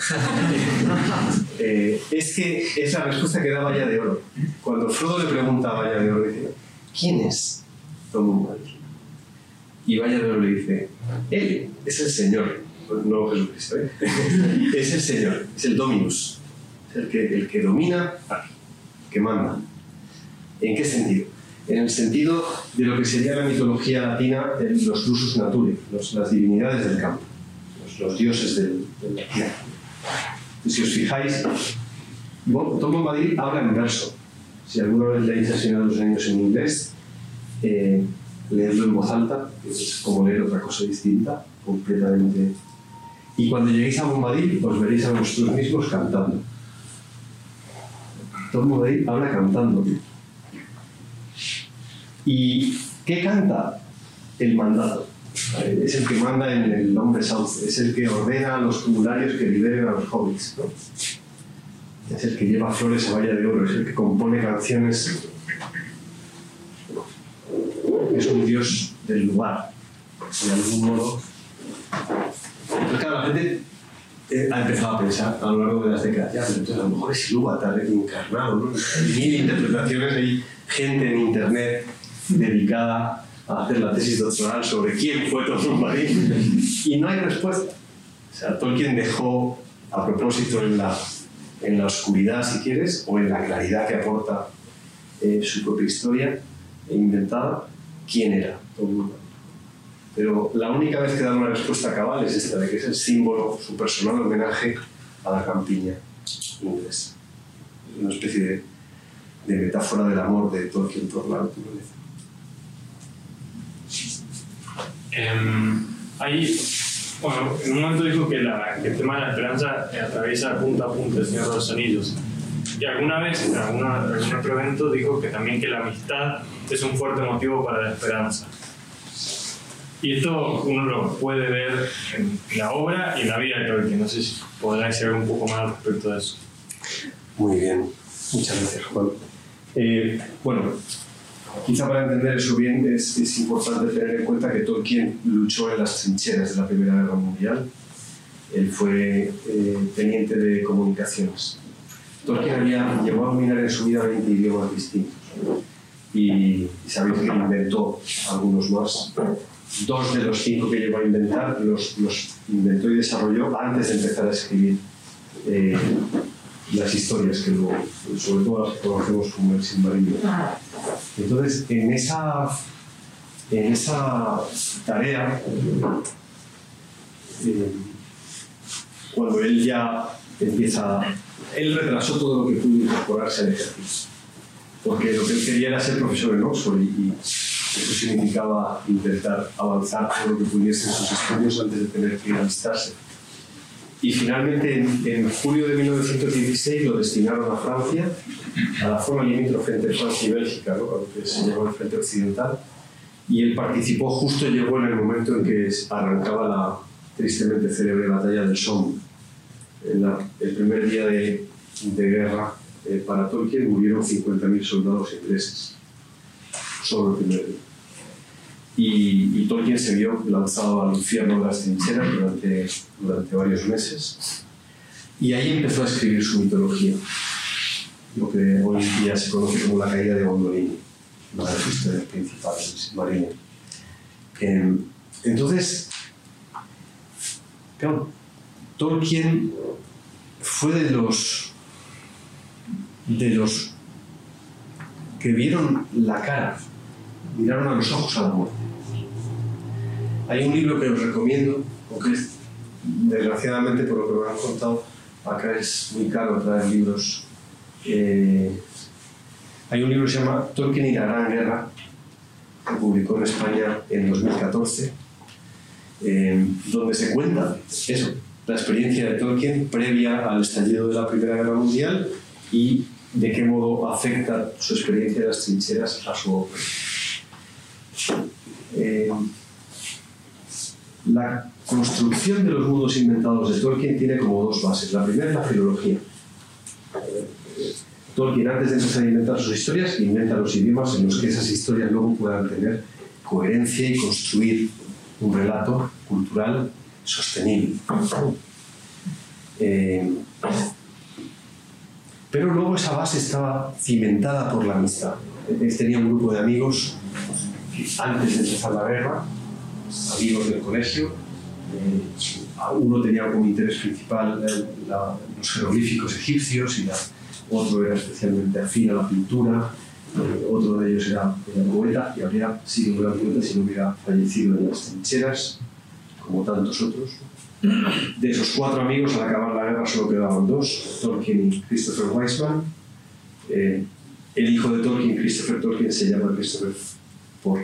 Speaker 1: eh, es que es la respuesta que da Valla de Oro. Cuando Frodo le pregunta a Valla de Oro, dice, ¿quién es Tom Bombadil? Y Valla de Oro le dice, él es el Señor, no Jesucristo, ¿eh? (laughs) es el Señor, es el Dominus, el que, el que domina, que manda. ¿En qué sentido? En el sentido de lo que sería la mitología latina, de los lusus naturae, las divinidades del campo, los, los dioses del, de la tierra. Y si os fijáis, Tom Bombadil habla en verso. Si alguna vez leéis El Señor de los Niños en inglés, eh, leedlo en voz alta, es como leer otra cosa distinta, completamente. Y cuando lleguéis a Bombadil, os veréis a vosotros mismos cantando. Tom Bombadil habla cantando. ¿Y qué canta? El mandato. Es el que manda en el nombre sauce, es el que ordena a los tumularios que liberen a los hobbits. Es el que lleva flores a valla de oro, es el que compone canciones. Es un dios del lugar, de algún modo. Entonces, claro, la gente eh, ha empezado a pensar a lo largo de las décadas, ya, pero entonces a lo mejor es Ilúvatar encarnado, ¿no? Hay mil interpretaciones, hay gente en internet dedicada a hacer la tesis doctoral sobre quién fue Bombadil y no hay respuesta. O sea, Tolkien dejó, a propósito, en la, en la oscuridad, si quieres, o en la claridad que aporta eh, su propia historia, e inventada quién era Tom Pero la única vez que da una respuesta cabal es esta, de que es el símbolo, su personal homenaje a la campiña inglesa. Una especie de, de metáfora del amor de Tolkien por la naturaleza.
Speaker 7: Em, ahí, bueno, en un momento dijo que, la, que el tema de la esperanza atraviesa punta a punta el Señor de los Anillos. Y alguna vez, en alguna, algún otro evento, dijo que también que la amistad es un fuerte motivo para la esperanza. Y esto uno lo puede ver en la obra y en la vida de Tolkien. No sé si podrá decir un poco más respecto de eso.
Speaker 1: Muy bien, muchas gracias Juan. Eh, bueno, quizá para entender eso bien es, es, importante tener en cuenta que Tolkien luchó en las trincheras de la Primera Guerra Mundial. Él fue eh, teniente de comunicaciones. Tolkien había llegado a dominar en su vida 20 idiomas distintos. Y, y sabéis que inventó algunos más. Dos de los cinco que llegó a inventar los, los inventó y desarrolló antes de empezar a escribir eh, las historias que luego, sobre todo las que conocemos como el Silmarillion. Entonces, en esa, en esa tarea, eh, cuando él ya empieza, él retrasó todo lo que pudo incorporarse al ejercicio, porque lo que él quería era ser profesor en Oxford y, y eso significaba intentar avanzar todo lo que pudiese en sus estudios antes de tener que alistarse. Y finalmente, en, en, julio de 1916, lo destinaron a Francia, a la zona limítrofe entre Francia y Bélgica, ¿no? a lo que se llamó el Frente Occidental. Y él participó, justo llegó en el momento en que arrancaba la tristemente célebre batalla del Somme. En la, el primer día de, de guerra eh, para Tolkien murieron 50.000 soldados ingleses, solo el primer día. Y, y, Tolkien se vio lanzado al infierno de las trincheras durante, durante varios meses. Y ahí empezó a escribir su mitología, lo que hoy día se conoce como la caída de Gondolin, una de las historias principales. Eh, entonces, claro, Tolkien fue de los, de los que vieron la cara, miraron a los ojos a la muerte. Hay un libro que os recomiendo, porque desgraciadamente por lo que me han contado, acá es muy caro traer libros. Eh, hay un libro que se llama Tolkien y la Gran Guerra, que publicó en España en 2014, eh, donde se cuenta eso, la experiencia de Tolkien previa al estallido de la Primera Guerra Mundial y de qué modo afecta su experiencia de las trincheras a su obra. Eh, la construcción de los mundos inventados de Tolkien tiene como dos bases. La primera es la filología. Tolkien, antes de empezar a inventar sus historias, inventa los idiomas en los que esas historias luego puedan tener coherencia y construir un relato cultural sostenible. Eh, pero luego esa base estaba cimentada por la amistad. Él tenía un grupo de amigos antes de empezar la guerra, amigos del colegio. Eh, uno tenía como interés principal eh, la, los jeroglíficos egipcios y la, otro era especialmente afín a la pintura. Eh, otro de ellos era, era poeta y habría sido un gran poeta si no hubiera fallecido en las trincheras, como tantos otros. De esos cuatro amigos, al acabar la guerra solo quedaban dos, Tolkien y Christopher Weisman. Eh, el hijo de Tolkien, Christopher Tolkien, se llama Christopher por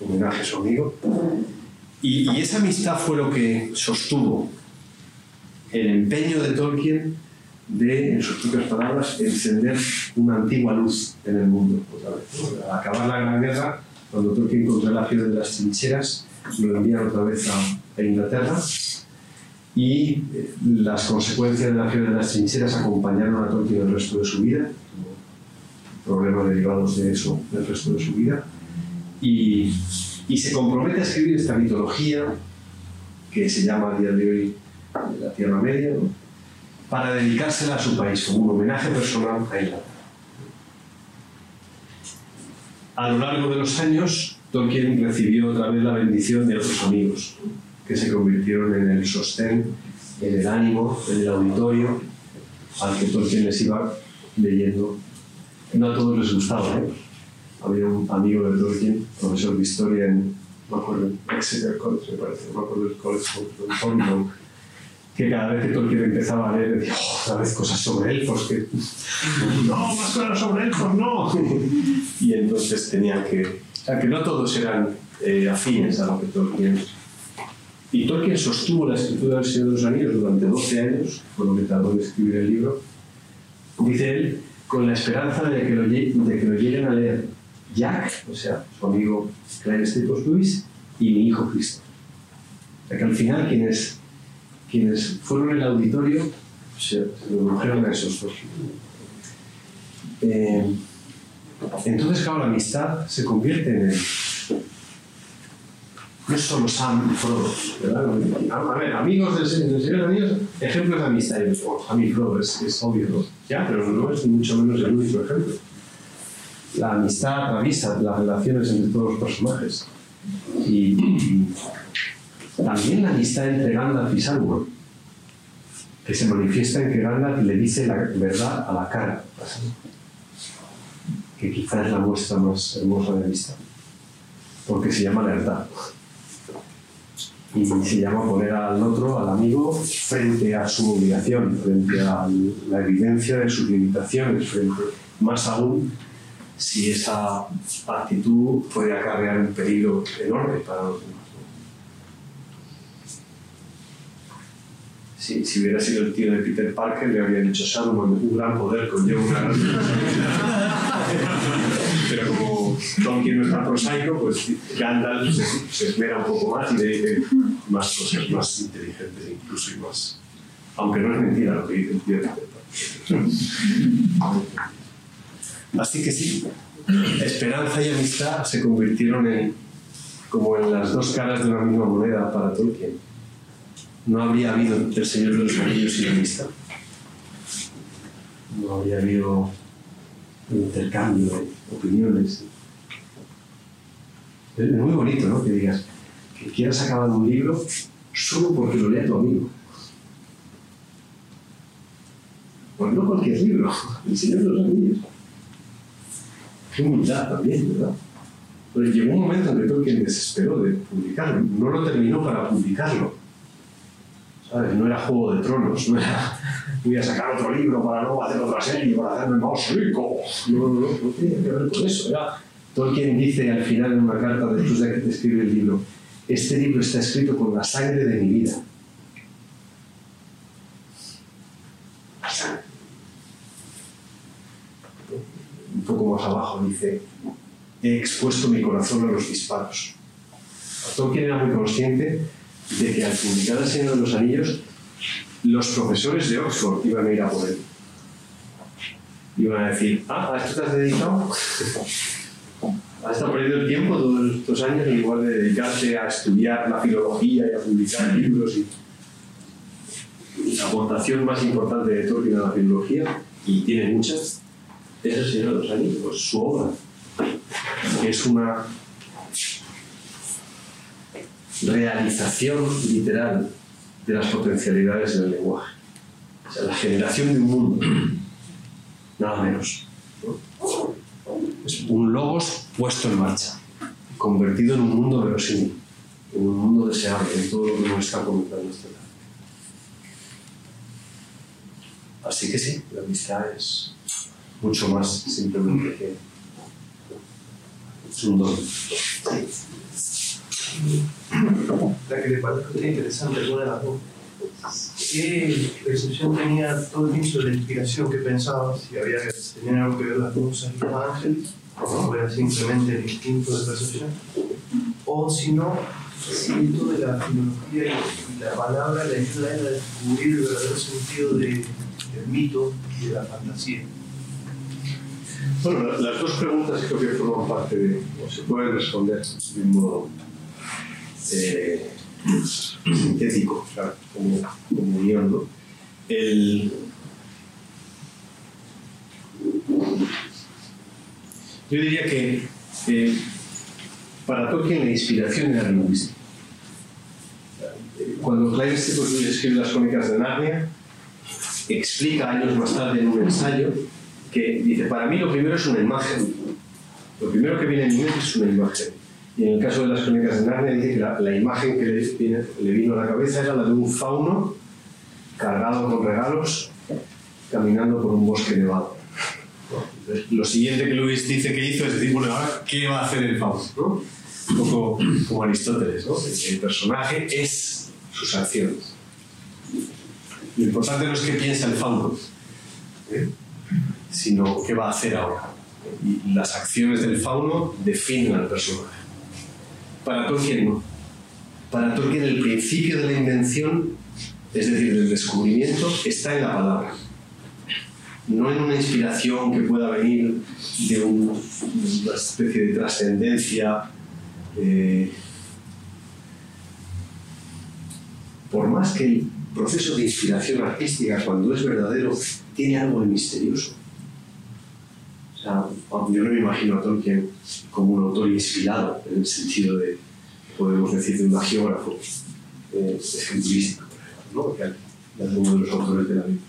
Speaker 1: homenaje a su amigo. Y, y, esa amistad fue lo que sostuvo el empeño de Tolkien de, en sus propias palabras, encender una antigua luz en el mundo. Otra vez. Al acabar la Gran Guerra, cuando Tolkien encontró la fiebre de las trincheras, lo envían otra vez a, a Inglaterra y eh, las consecuencias de la fiebre de las trincheras acompañaron a Tolkien el resto de su vida, problemas derivados de eso el resto de su vida, y, se compromete a escribir esta mitología que se llama a día de hoy la Tierra Media, para dedicársela a su país como un homenaje personal a Inglaterra. A lo largo de los años, Tolkien recibió otra vez la bendición de otros amigos, que se convirtieron en el sostén, en el ánimo, en el auditorio, al que Tolkien les iba leyendo. No a todos les gustaba, ¿eh? Había un amigo de Tolkien, profesor de historia en, no acuerdo, Exeter College, me parece, no me acuerdo del college, en Thornton, que cada vez que Tolkien empezaba a leer decía, oh, otra vez cosas sobre elfos, que (laughs) no, más cosas sobre elfos, no. (laughs) y entonces tenían que, o sea, que no todos eran eh, afines a lo que Tolkien. Y Tolkien sostuvo la escritura del Señor de los Anillos durante 12 años, fue lo que tardó en escribir el libro, dice él, con la esperanza de que lo, de que lo lleguen a leer Jack, o sea, su amigo Claire Staples Lewis, y mi hijo Cristo. O sea, que al final quienes, quienes fueron el auditorio se, se a esos dos. Eh, entonces, claro, la amistad se convierte en el, no solo Sam y Frodo, ¿verdad? A ver, amigos del Señor de los Anillos, ejemplos de amistad. Yo, oh, Sam y Frodo es, obvio, ¿no? Ya, pero no es mucho menos el único ejemplo. La amistad atraviesa las relaciones entre todos los personajes. Y, también la amistad entre Gandalf y Sauron, que se manifiesta en que Gandalf le dice la verdad a la cara, que quizás es la muestra más hermosa de amistad, porque se llama lealtad y se llama poner al otro, al amigo, frente a su obligación, frente a la evidencia de sus limitaciones, frente, más aún si esa actitud puede acarrear un peligro enorme para los demás. Si, hubiera sido el tío de Peter Parker, le habrían dicho Saruman, un gran poder conlleva una gran (laughs) Pero como Tolkien no es tan prosaico, pues Gandalf se, se esmera un poco más y le dice más cosas más inteligentes incluso y más... Aunque no es mentira lo que dice el tío de Peter Parker. Así que sí, esperanza y amistad se convirtieron en como en las dos caras de una misma moneda para Tolkien. No habría habido El Señor de los Anillos sin amistad. No habría habido intercambio de opiniones. Es muy bonito, ¿no? Que digas que quieras acabar un libro solo porque lo lea tu amigo. Pues no cualquier libro, (laughs) El Señor de los Anillos. Humildad también, ¿verdad? Pero llegó un momento en que Tolkien desesperó de publicarlo. No lo terminó para publicarlo. ¿Sabes? No era Juego de Tronos, no era voy a sacar otro libro para luego hacer otra serie, para hacerme más rico. No, no, no, no tenía que ver con eso. Era... Tolkien dice al final en una carta después de que te escribe el libro, este libro está escrito con la sangre de mi vida. La sangre. Un poco más abajo dice, he expuesto mi corazón a los disparos. Tolkien era muy consciente de que al publicar El Señor de los Anillos, los profesores de Oxford iban a ir a por él. Iban a decir, ah, ¿a esto te has dedicado? (laughs) ¿Has estado perdiendo el tiempo todos estos años en lugar de dedicarte a estudiar la filología y a publicar libros? Y la aportación más importante de Tolkien a la filología, y tiene muchas, es El Señor de los Anillos, su obra. Es una realización literal de las potencialidades del lenguaje. O sea, la generación de un mundo, nada menos. ¿no? Es un logos puesto en marcha, convertido en un mundo verosímil, en un mundo deseable, en todo lo que nos está comentando este lado. Así que sí, la amistad es mucho más simplemente que es un don.
Speaker 8: La que le usted interesante, alguna de las dos. ¿Qué percepción tenía Tolkien sobre la inspiración que pensaba? Si había tenían algo que ver las musas y los ángeles, o era simplemente el instinto de percepción. O si no, si esto de la filología y la palabra le ayuda a descubrir el verdadero sentido de, del mito y de la fantasía.
Speaker 1: Bueno, la- las dos preguntas creo que forman parte de, o se pueden responder de un modo eh, sintético, claro, como, como unión, ¿no? El, yo diría que eh, para Tolkien la inspiración era lingüística. Cuando Clive Staples escribe las crónicas de Narnia, explica años más tarde en un ensayo que dice, para mí lo primero es una imagen. Lo primero que viene en mi mente es una imagen. Y en el caso de las crónicas de Narnia dice que la, la imagen que le, le vino a la cabeza era la de un fauno cargado con regalos caminando por un bosque nevado. lo siguiente que Luis dice que hizo es decir, bueno, ahora, ¿qué va a hacer el fauno? ¿no? Un poco como Aristóteles, ¿no? El, personaje es sus acciones. Lo importante no es qué piensa el fauno, ¿eh? Sino qué va a hacer ahora. Y las acciones del fauno definen al personaje. Para Tolkien no. Para Tolkien el principio de la invención, es decir, del descubrimiento, está en la palabra. No en una inspiración que pueda venir de un- una especie de trascendencia. eh, por más que el proceso de inspiración artística, cuando es verdadero, tiene algo de misterioso. O sea, yo no me imagino a Tolkien como un autor inspirado, en el sentido de, podemos decir, de un geógrafo eh, ejemplo, ¿no? que es uno de los autores de la Biblia.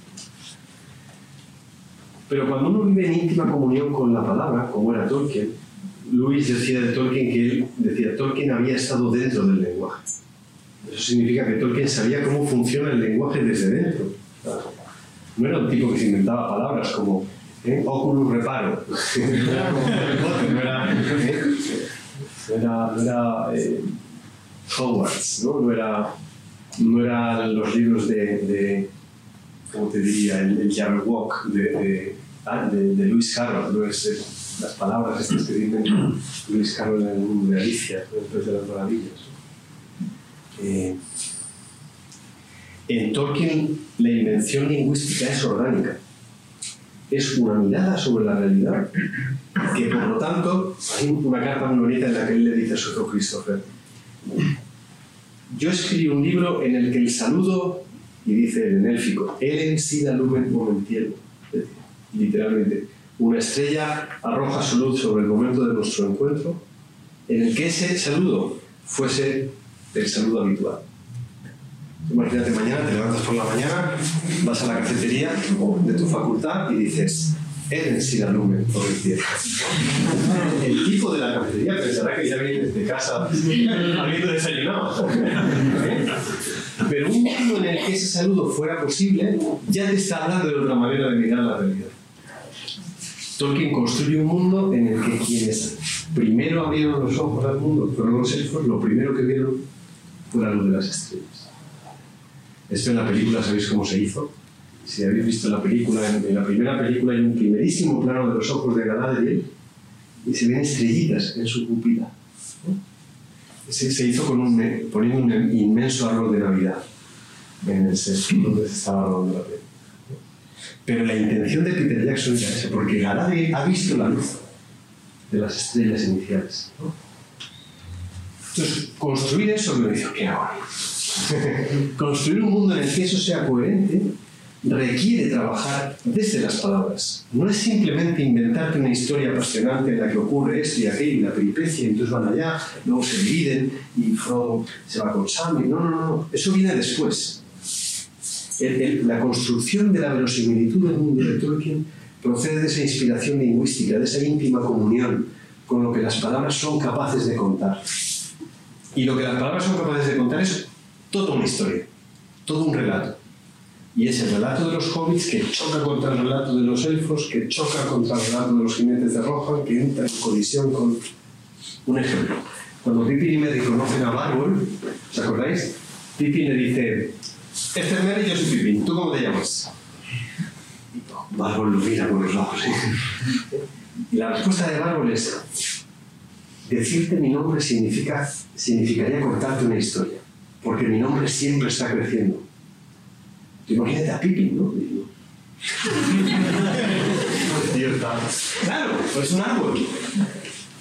Speaker 1: Pero cuando uno vive en íntima comunión con la palabra, como era Tolkien, Luis decía de Tolkien que él decía Tolkien había estado dentro del lenguaje. Eso significa que Tolkien sabía cómo funciona el lenguaje desde dentro. No era un tipo que se inventaba palabras como ¿eh? oculus reparo. (laughs) no era no era, ¿eh? Hogwarts, ¿no? No era, no eran los libros de, de ¿cómo te diría? El, el Jabberwock de, de, ah, de, de Lewis Carroll, no es las palabras estas que dice Lewis Carroll en el mundo de Alicia, después de las maravillas. Eh, en Tolkien la invención lingüística es orgánica. Es una mirada sobre la realidad que por lo tanto, hay una carta muy bonita en la que él le dice a su hijo Christopher, yo escribí un libro en el que el saludo, y dice en élfico, Elen sida lumen momentiel, literalmente, una estrella arroja su luz sobre el momento de nuestro encuentro, en el que ese saludo fuese el saludo habitual. Imagínate mañana, te levantas por la mañana, vas a la cafetería de tu facultad y dices, Eren Sidalumen por el cielo. El tipo de la cafetería pensará que ya vienes de casa habiendo desayunado. Pero un mundo en el que ese saludo fuera posible ya te está hablando de otra manera de mirar la realidad. Tolkien construye un mundo en el que quienes primero abrieron los ojos al mundo fueron los elfos, lo primero que vieron fue la luz de las estrellas. Esto en la película, ¿sabéis cómo se hizo? Si habéis visto la película, en, en la primera película hay un primerísimo plano de los ojos de Galadriel y se ven estrellitas en su pupila. Se, hizo con un, poniendo un inmenso árbol de Navidad en el set donde se estaba rodando la película. Pero la intención de Peter Jackson era esa, porque Galadriel ha visto la luz de las estrellas iniciales. Entonces, construir eso me dijo, ¿qué hago? (laughs) Construir un mundo en el que eso sea coherente requiere trabajar desde las palabras. No es simplemente inventarte una historia apasionante en la que ocurre esto y aquello y la peripecia, y entonces van allá, luego se dividen y Frodo se va con Sam. y- No, no, no. Eso viene después. La construcción de la verosimilitud del mundo de Tolkien procede de esa inspiración lingüística, de esa íntima comunión con lo que las palabras son capaces de contar. Y lo que las palabras son capaces de contar es toda una historia, todo un relato. Y es el relato de los hobbits que choca contra el relato de los elfos, que choca contra el relato de los jinetes de Rohan, que entra en colisión con... Un ejemplo. Cuando Pippin y Merry conocen a Bargol, ¿os acordáis? Pippin le dice, este es yo soy Pippin, ¿tú cómo te llamas? Bargol lo mira con los ojos. ¿eh? Y la respuesta de Bargol es, decirte mi nombre significa, significaría contarte una historia, porque mi nombre siempre está creciendo. Imagínate a Pippin, ¿no? (laughs) Está. Claro, pues es un árbol.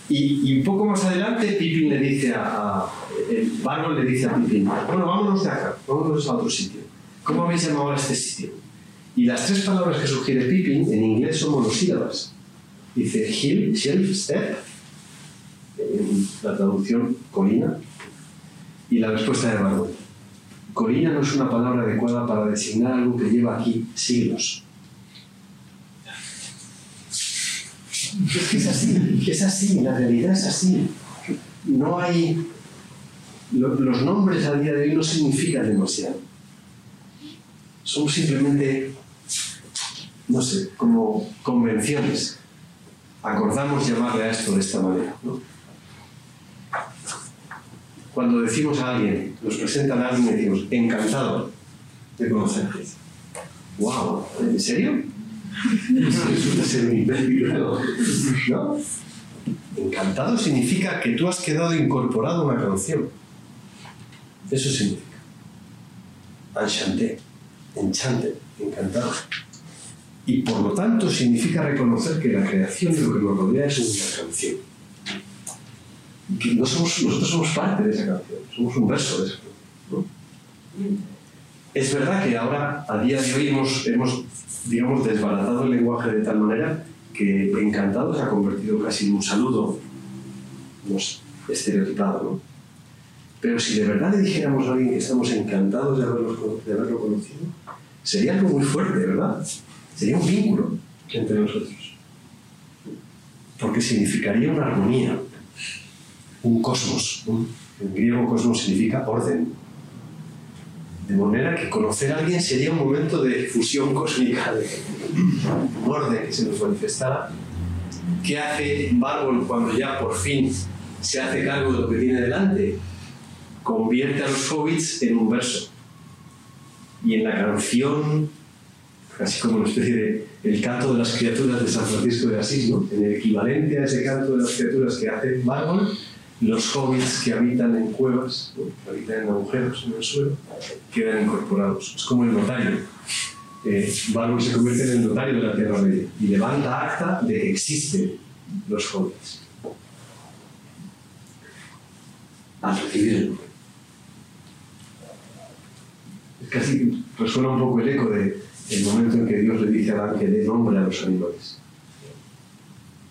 Speaker 1: Y, y un poco más adelante, Pippin le dice a. a el le dice a Pippin: Bueno, vámonos de acá, vámonos a otro sitio. ¿Cómo habéis llamado a este sitio? Y las tres palabras que sugiere Pippin en inglés son monosílabas. Dice hill, shelf, step, en la traducción colina, y la respuesta de Bargol. Colina no es una palabra adecuada para designar algo que lleva aquí siglos. Es es así, es así, la realidad es así. No hay. lo- los nombres a día de hoy no significan demasiado. Son simplemente, no sé, como convenciones. Acordamos llamarle a esto de esta manera. ¿no? Cuando decimos a alguien, nos presentan a alguien y decimos, encantado de conocerte. ¡Wow! ¿En serio? Eso resulta ser un ¿no? ¿No? Encantado significa que tú has quedado incorporado a una canción. Eso significa. Enchanté, enchanted, encantado. Y por lo tanto significa reconocer que la creación de lo que nos rodea es una canción. Nosotros somos parte de esa canción, somos un verso de esa canción. Es verdad que ahora, a día de hoy, hemos, digamos, desbaratado el lenguaje de tal manera que encantado se ha convertido casi en un saludo sé, estereotipado. Pero si de verdad le dijéramos a alguien que estamos encantados de haberlo, de haberlo conocido, sería algo muy fuerte, ¿verdad? Sería un vínculo entre nosotros. Porque significaría una armonía, un cosmos. En griego cosmos significa orden. De manera que conocer a alguien sería un momento de fusión cósmica, de un orden que se nos manifestara. ¿Qué hace Bárbol cuando ya por fin se hace cargo de lo que tiene delante? Convierte a los hobbits en un verso. Y en la canción, casi como una especie de el canto de las criaturas de San Francisco de Asís, ¿no? en el equivalente a ese canto de las criaturas que hace Bárbol, los hobbits que habitan en cuevas, ¿no? que habitan en agujeros en el suelo, quedan incorporados. Es como el notario. Eh, se convierte en el notario de la Tierra Media y levanta acta de que existen los hobbits. Al recibir el nombre. Es casi resuena un poco el eco de el momento en que Dios le dice a Adán que dé nombre a los animales.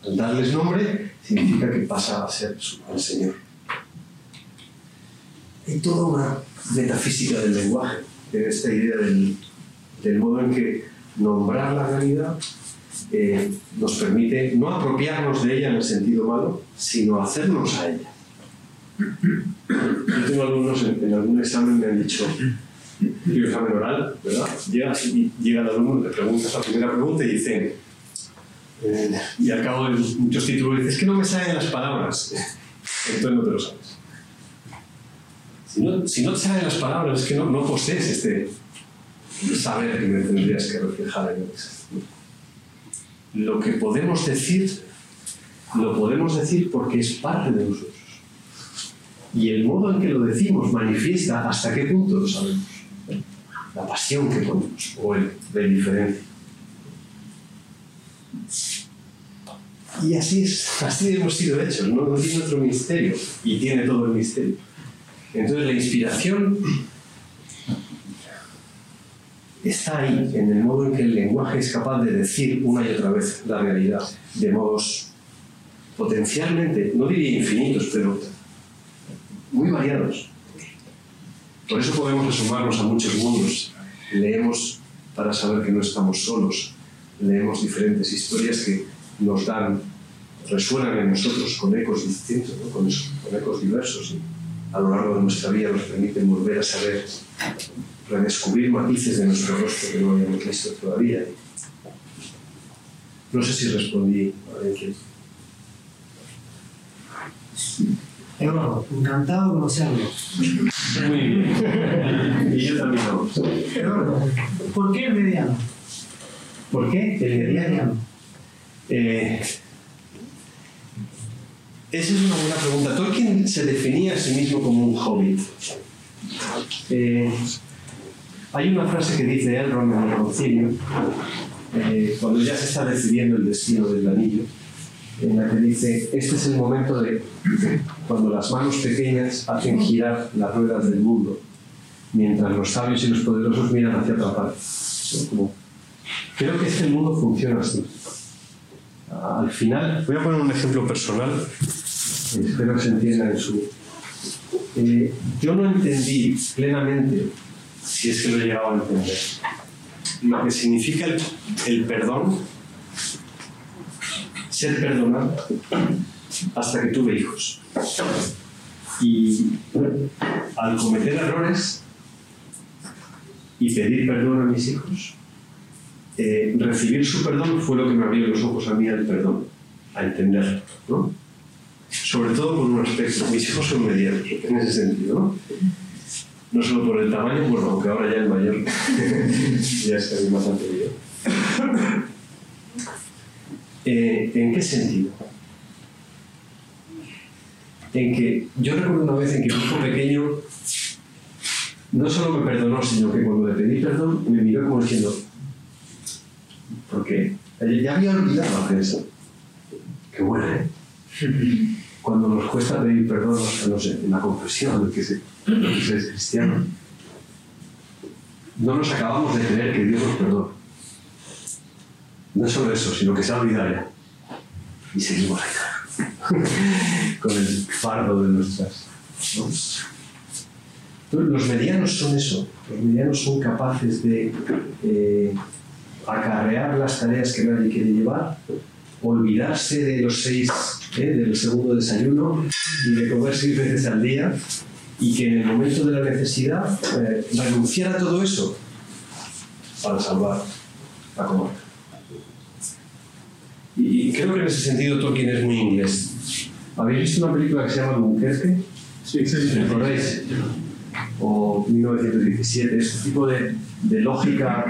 Speaker 1: Al darles nombre significa que pasa a ser su- el Señor. Hay toda una metafísica del lenguaje, en esta idea del, del modo en que nombrar la realidad eh, nos permite no apropiarnos de ella en el sentido malo, sino hacernos a ella. Yo tengo alumnos en, en algún examen me han dicho, y examen oral, ¿verdad? Llega, llega el alumno, le preguntas la primera pregunta y dice, eh, y al cabo de muchos títulos dices, es que no me salen las palabras. Entonces no te lo sabes. Si no, te salen las palabras, es que no, no posees este saber que me tendrías que reflejar en el. Lo que podemos decir, lo podemos decir porque es parte de nosotros. Y el modo en que lo decimos manifiesta hasta qué punto lo sabemos. La pasión que ponemos o el de diferencia. Y así es, así hemos sido hechos, ¿no? no tiene otro misterio y tiene todo el misterio. Entonces la inspiración está ahí, en el modo en que el lenguaje es capaz de decir una y otra vez la realidad, de modos potencialmente, no diría infinitos, pero muy variados. Por eso podemos asomarnos a muchos mundos. Leemos para saber que no estamos solos. Leemos diferentes historias que nos dan, resuenan en nosotros con ecos distintos, ¿no? con, eso, con ecos diversos. Y a lo largo de nuestra vida nos permiten volver a saber, redescubrir matices de nuestro rostro que no habíamos visto todavía. No sé si respondí a la inquietud.
Speaker 9: Eduardo, encantado de conocerlo.
Speaker 1: Muy bien. (laughs) y yo también vamos.
Speaker 9: Eduardo, ¿por qué el mediano?
Speaker 1: ¿Por qué? El mediano. Eh, esa es una buena pregunta. Tolkien se definía a sí mismo como un hobbit. Eh, hay una frase que dice Elrond en el concilio, eh, cuando ya se está decidiendo el destino del anillo, en la que dice, este es el momento de cuando las manos pequeñas hacen girar las ruedas del mundo, mientras los sabios y los poderosos miran hacia otra parte. Creo que este mundo funciona así. Al final, voy a poner un ejemplo personal, espero que se entienda en su... Eh, yo no entendí plenamente, si es que lo he llegado a entender, lo que significa el, el perdón ser perdonada hasta que tuve hijos. Y al cometer errores y pedir perdón a mis hijos, eh, recibir su perdón fue lo que me abrió los ojos a mí al perdón, a entender, ¿no? Sobre todo por un aspecto, mis hijos son medianos, en ese sentido, ¿no? No solo por el tamaño, bueno, aunque ahora ya el mayor (laughs) ya es casi más anterior. Eh, ¿En qué sentido? En que yo recuerdo una vez en que mi hijo pequeño no solo me perdonó, sino que cuando le pedí perdón me miró como diciendo, ¿por qué? Ya había olvidado hacer eso. Qué bueno, ¿eh? (laughs) Cuando nos cuesta pedir perdón, en la confesión, que se, que se es cristiano, no nos acabamos de creer que Dios nos perdona. No solo eso, sino que se ha olvidado. Y seguimos ahí, (laughs) con el fardo de nuestras. ¿no? Los medianos son eso. Los medianos son capaces de eh, acarrear las tareas que nadie quiere llevar, olvidarse de los seis, ¿eh? del segundo desayuno y de comer seis veces al día y que en el momento de la necesidad eh, renunciar a todo eso para salvar a comer. Y creo que en ese sentido Tolkien es muy inglés. ¿Habéis visto una película que se llama Dunkerque?
Speaker 7: Sí, sí, sí.
Speaker 1: ¿Recordáis? O 1917, es un tipo de, de lógica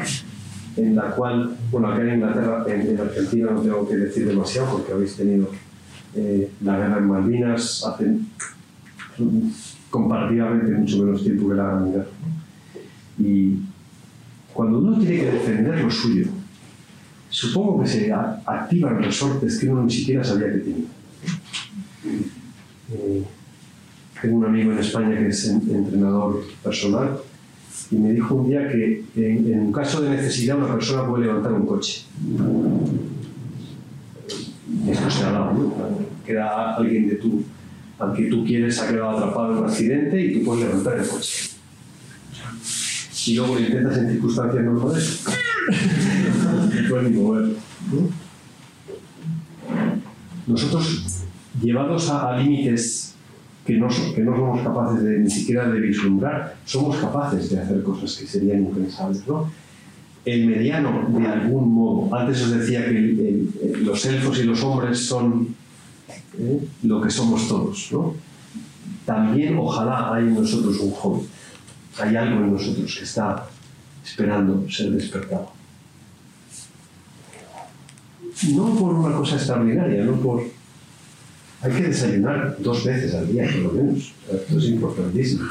Speaker 1: en la cual, bueno, acá en Inglaterra, en, en, Argentina no tengo que decir demasiado porque habéis tenido eh, la guerra en Malvinas hace comparativamente mucho menos tiempo que la Gran Guerra. Y cuando uno tiene que defender lo suyo, supongo que se activan resortes que uno ni siquiera sabía que tenía. Eh, tengo un amigo en España que es entrenador personal y me dijo un día que en, en caso de necesidad una persona puede levantar un coche. Esto se ha dado, ¿no? Queda alguien de tu, al que tú quieres ha quedado atrapado en un accidente y tú puedes levantar el coche. Y luego lo intentas en circunstancias normales. (laughs) no puedes ni mover. ¿no? Nosotros, llevados a, a límites que no, que no somos capaces de, ni siquiera de vislumbrar, somos capaces de hacer cosas que serían impensables. ¿no? El mediano, de algún modo, antes os decía que los elfos y los hombres son ¿eh? lo que somos todos. ¿no? También, ojalá, hay en nosotros un joven, hay algo en nosotros que está esperando ser despertado. No por una cosa extraordinaria, no por hay que desayunar dos veces al día, por lo menos. Esto es importantísimo.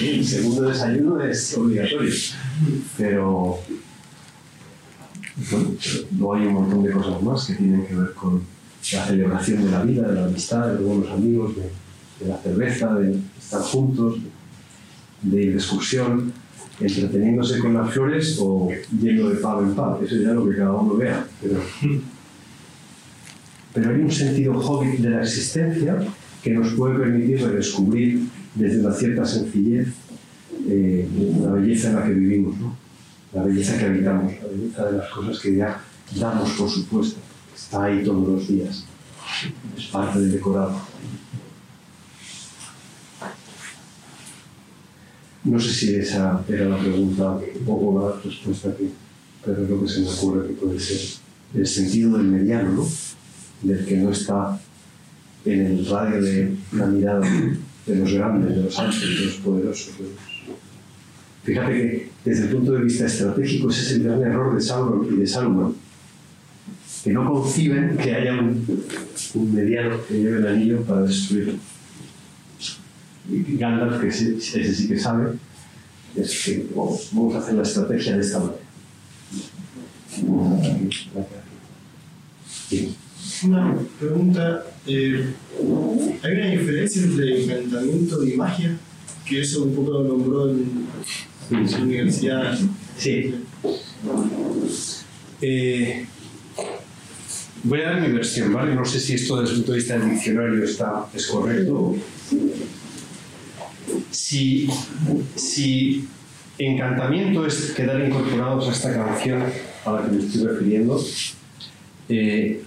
Speaker 1: El segundo desayuno es obligatorio. Pero bueno, luego hay un montón de cosas más que tienen que ver con la celebración de la vida, de la amistad, de los amigos, de, la cerveza, de estar juntos, de ir de excursión, entreteniéndose con las flores o yendo de pavo en pavo. Eso ya lo que cada uno vea. Pero, pero hay un sentido hobbit de la existencia que nos puede permitir redescubrir desde una cierta sencillez eh, la belleza en la que vivimos, ¿no? la belleza que habitamos, la belleza de las cosas que ya damos por supuesto, está ahí todos los días, es parte del decorado. No sé si esa era la pregunta o la respuesta que, pero es lo que se me ocurre que puede ser el sentido del mediano, ¿no? Del que no está en el radio de la mirada de los grandes, de los altos, de los poderosos. De los... Fíjate que desde el punto de vista estratégico ese es el gran error de Sauron y de Salomón, que no conciben que haya un, un mediano que lleve el anillo para destruirlo. Y Gandalf, que ese, sí que sabe, es que oh, vamos a hacer la estrategia de esta manera. Sí.
Speaker 8: Una pregunta, eh, ¿hay una diferencia entre encantamiento y magia? Que eso un poco lo nombró en, su universidad.
Speaker 1: Sí. Eh, voy a dar mi versión, ¿vale? No sé si esto desde el punto de vista del diccionario está, es correcto. Si, si encantamiento es quedar incorporados a esta canción a la que me estoy refiriendo, eh,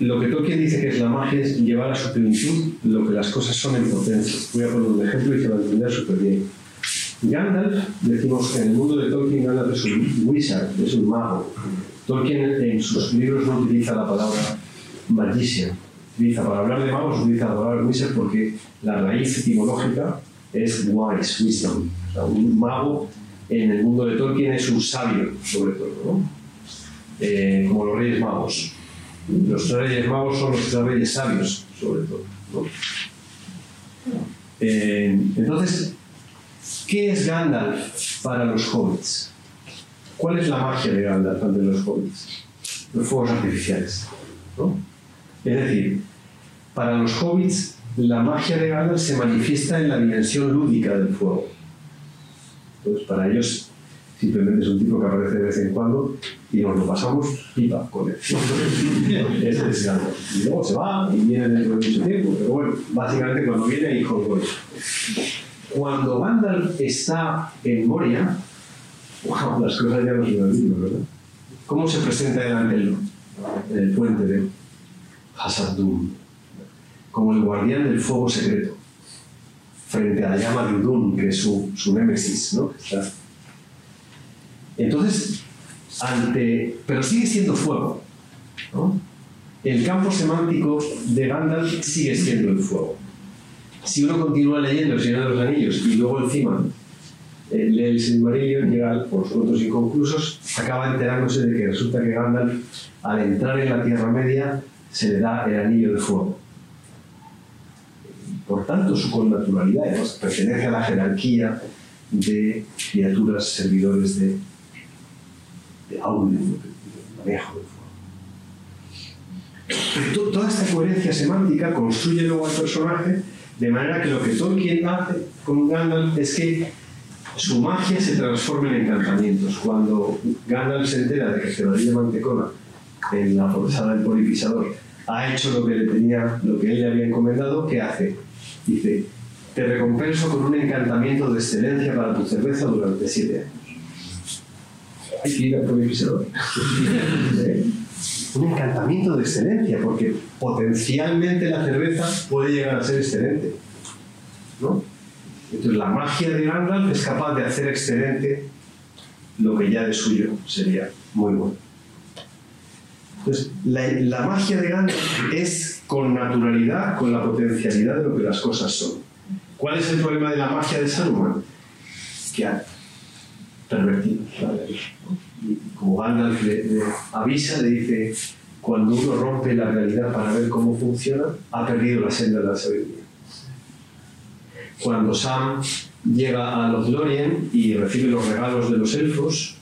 Speaker 1: lo que Tolkien dice que es la magia es llevar a su plenitud lo que las cosas son en potencia. Voy a poner un ejemplo y se va a entender súper bien. Gandalf, decimos que en el mundo de Tolkien, Gandalf es un wizard, es un mago. Tolkien en sus libros no utiliza la palabra magician. Utiliza, para hablar de magos, utiliza la palabra wizard porque la raíz etimológica es wise, wisdom. O sea, un mago en el mundo de Tolkien es un sabio, sobre todo, ¿no? Eh, como los reyes magos. Los reyes magos son los reyes sabios, sobre todo. Eh, entonces, ¿qué es Gandalf para los hobbits? ¿Cuál es la magia de Gandalf ante los hobbits? Los fuegos artificiales. ¿no? Es decir, para los hobbits, la magia de Gandalf se manifiesta en la dimensión lúdica del fuego. Entonces, para ellos, simplemente es un tipo que aparece de vez en cuando y nos lo pasamos pipa con él. Y luego se va y viene dentro de mucho tiempo, pero bueno, básicamente cuando viene, hijo de Cuando Gandalf está en Moria, wow, las cosas ya no se olvidan, ¿verdad? ¿Cómo se presenta el ángel en el puente de Hasardun? Como el guardián del fuego secreto, frente a la llama de Udun, que es su, su némesis, ¿no? Entonces, pero sigue siendo fuego. El campo semántico de Gandalf sigue siendo el fuego. Si uno continúa leyendo El Señor de los Anillos y luego encima eh, lee el Silmarillion, llega por los cuentos inconclusos, acaba enterándose de que resulta que Gandalf, al entrar en la Tierra Media, se le da el anillo de fuego. Por tanto, su connaturalidad pertenece a la jerarquía de criaturas servidores de, de Aulen, de manejo del fuego. Pero toda esta coherencia semántica construye luego al personaje de manera que lo que Tolkien hace con Gandalf es que su magia se transforma en encantamientos. Cuando Gandalf se entera de que Gerodilla Mantecona, en la posada del polipisador, ha hecho lo que le tenía, lo que él le había encomendado, ¿qué hace? Dice, te recompenso con un encantamiento de excelencia para tu cerveza durante siete años. Hay que ir. ¿Eh? (laughs) un encantamiento de excelencia, porque potencialmente la cerveza puede llegar a ser excelente. ¿no? Entonces la magia de Gandalf es capaz de hacer excelente lo que ya de suyo sería muy bueno. Entonces, la, la, magia de Gandalf es con naturalidad, con la potencialidad de lo que las cosas son. ¿Cuál es el problema de la magia de Saruman? Que ha pervertido la ley. Y como Gandalf le, le avisa, le dice, cuando uno rompe la realidad para ver cómo funciona, ha perdido la senda de la sabiduría. Cuando Sam llega a los Lorien y recibe los regalos de los elfos,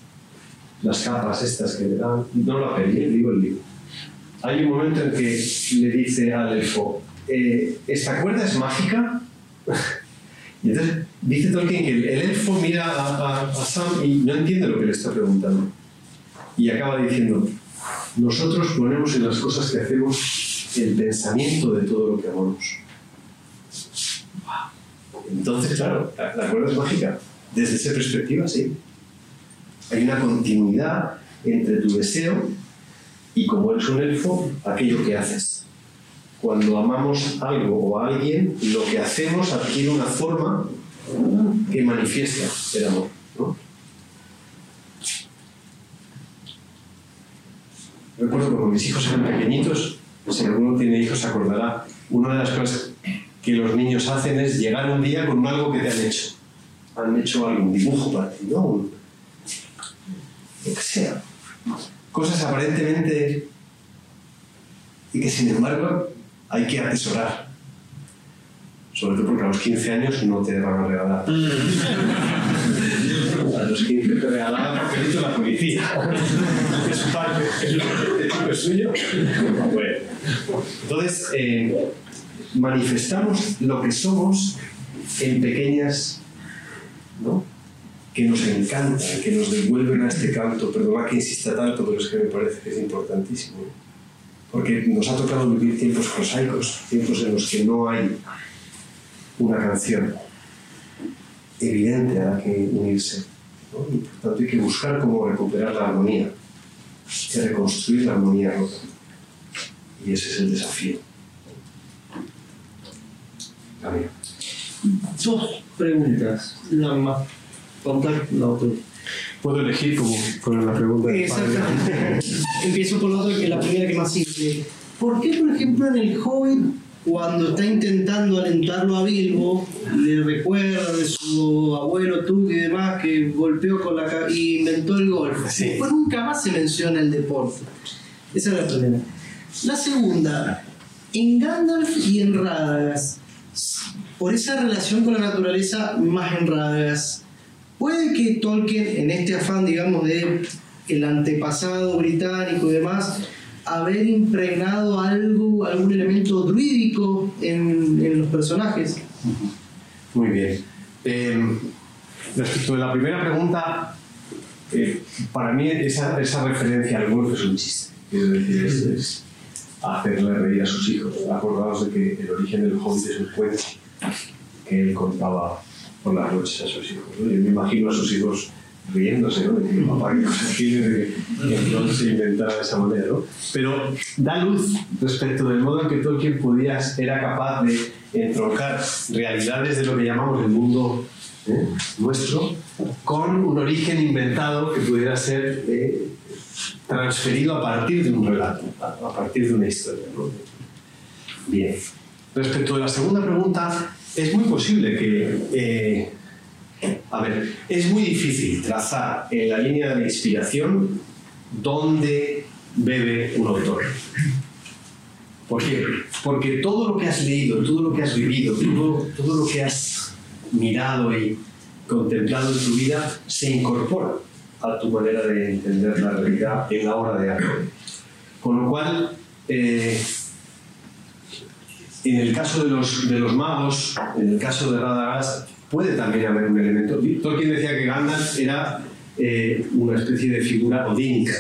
Speaker 1: las capas estas que le dan, no lo pedí, digo el libro. Hay un momento en que le dice al elfo, eh, ¿esta cuerda es mágica? (laughs) y entonces dice Tolkien que el, el elfo mira a, a, a, Sam y no entiende lo que le está preguntando. Y acaba diciendo, nosotros ponemos en las cosas que hacemos el pensamiento de todo lo que amamos. Entonces, claro, la, la cuerda es mágica. Desde esa perspectiva, sí. Hay una continuidad entre tu deseo y, como eres un elfo, aquello que haces. Cuando amamos algo o a alguien, lo que hacemos adquiere una forma que manifiesta el amor. ¿no? Recuerdo cuando mis hijos eran pequeñitos, si alguno tiene hijos se acordará, una de las cosas que los niños hacen es llegar un día con algo que te han hecho. Han hecho algún dibujo para ti, ¿no? Que sea. Cosas aparentemente y que sin embargo hay que atesorar. Sobre todo porque a los 15 años no te van a regalar. a los 15 te regalaban papelito la policía. es parte, es, es suyo. Bueno. Entonces, eh, manifestamos lo que somos en pequeñas, ¿no? que nos encantan, que nos devuelven a este canto. Perdona que insista tanto, pero es que me parece que es importantísimo. Porque nos ha tocado vivir tiempos prosaicos, tiempos en los que no hay una canción evidente a la que unirse. ¿no? Y por tanto hay que buscar cómo recuperar la armonía, y reconstruir la armonía rota. Y ese es el desafío. Camilo.
Speaker 8: Dos preguntas, nada más. Contar la otra.
Speaker 1: Puedo elegir como poner la pregunta.
Speaker 8: Exactamente. Empiezo por la otra, que es la primera que más simple. ¿Por qué, por ejemplo, en el Hobbit, cuando está intentando alentarlo a Bilbo, le recuerda de su abuelo Tuk y demás que golpeó con la y inventó el golf?
Speaker 1: Sí.
Speaker 8: Después nunca más se menciona el deporte. Esa es la primera. La segunda, en Gandalf y en Radagast, por esa relación con la naturaleza más en Radagast, puede que Tolkien, en este afán, digamos, de el antepasado británico y demás, haber impregnado algo, algún elemento druídico en, en los personajes.
Speaker 1: Muy bien. Eh, respecto de la primera pregunta, eh, para mí esa, esa referencia al golf es un chiste. Quiero decir, es, es hacerle reír a sus hijos. Acordaos de que el origen del hobbit es un cuento que él contaba por las noches a sus hijos. ¿no? Yo me imagino a sus hijos riéndose, ¿no? De papá de que no se inventara de esa manera, ¿no? Pero da luz respecto del modo en que Tolkien podía, era capaz de entroncar realidades de lo que llamamos el mundo ¿eh? nuestro con un origen inventado que pudiera ser eh, transferido a partir de un relato, a, a partir de una historia. ¿no? Bien. Respecto de la segunda pregunta, es muy posible que eh, a ver, es muy difícil trazar en la línea de inspiración dónde bebe un autor. ¿Por qué? Porque todo lo que has leído, todo lo que has vivido, todo, todo lo que has mirado y contemplado en tu vida se incorpora a tu manera de entender la realidad en la obra de arte. Con lo cual, eh, en el caso de los, de los magos, en el caso de Radagast, puede también haber un elemento. Tolkien decía que Gandalf era eh, una especie de figura odínica.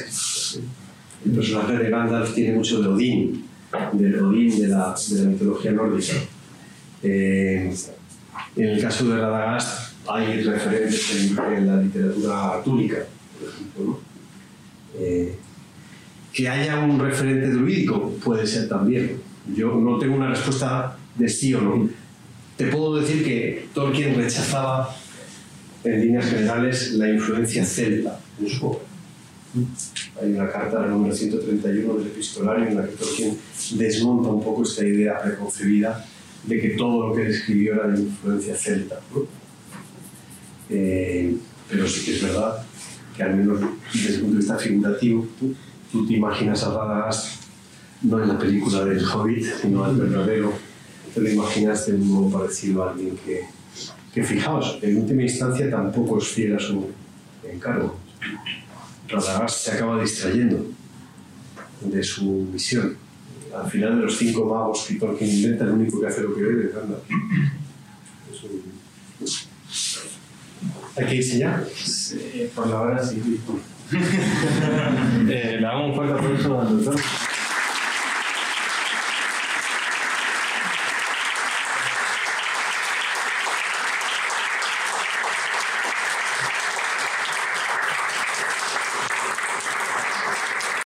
Speaker 1: El personaje de Gandalf tiene mucho de Odín, del Odín de la, de la mitología nórdica. Eh, en el caso de Radagast hay referentes en, la literatura artúrica, por ejemplo. Eh, que haya un referente druídico puede ser también. Yo no tengo una respuesta de sí o no. Te puedo decir que Tolkien rechazaba en líneas generales la influencia celta en su obra. Hay una carta, la número 131 del epistolario, en la que Tolkien desmonta un poco esta idea preconcebida de que todo lo que escribió era de influencia celta. Eh, pero sí que es verdad que al menos desde el punto de vista figurativo, tú, tú te imaginas a Radagast no en la película del Hobbit, sino al verdadero, te lo imaginas de un modo parecido a alguien que, que fijaos, en última instancia tampoco es fiel a su encargo. Radagast se acaba distrayendo de su misión. Al final de los cinco magos que Tolkien inventa, el único que hace lo que debe es un- ¿Hay que irse ya?
Speaker 7: por la hora sí. (laughs) eh, le damos un fuerte aplauso al doctor.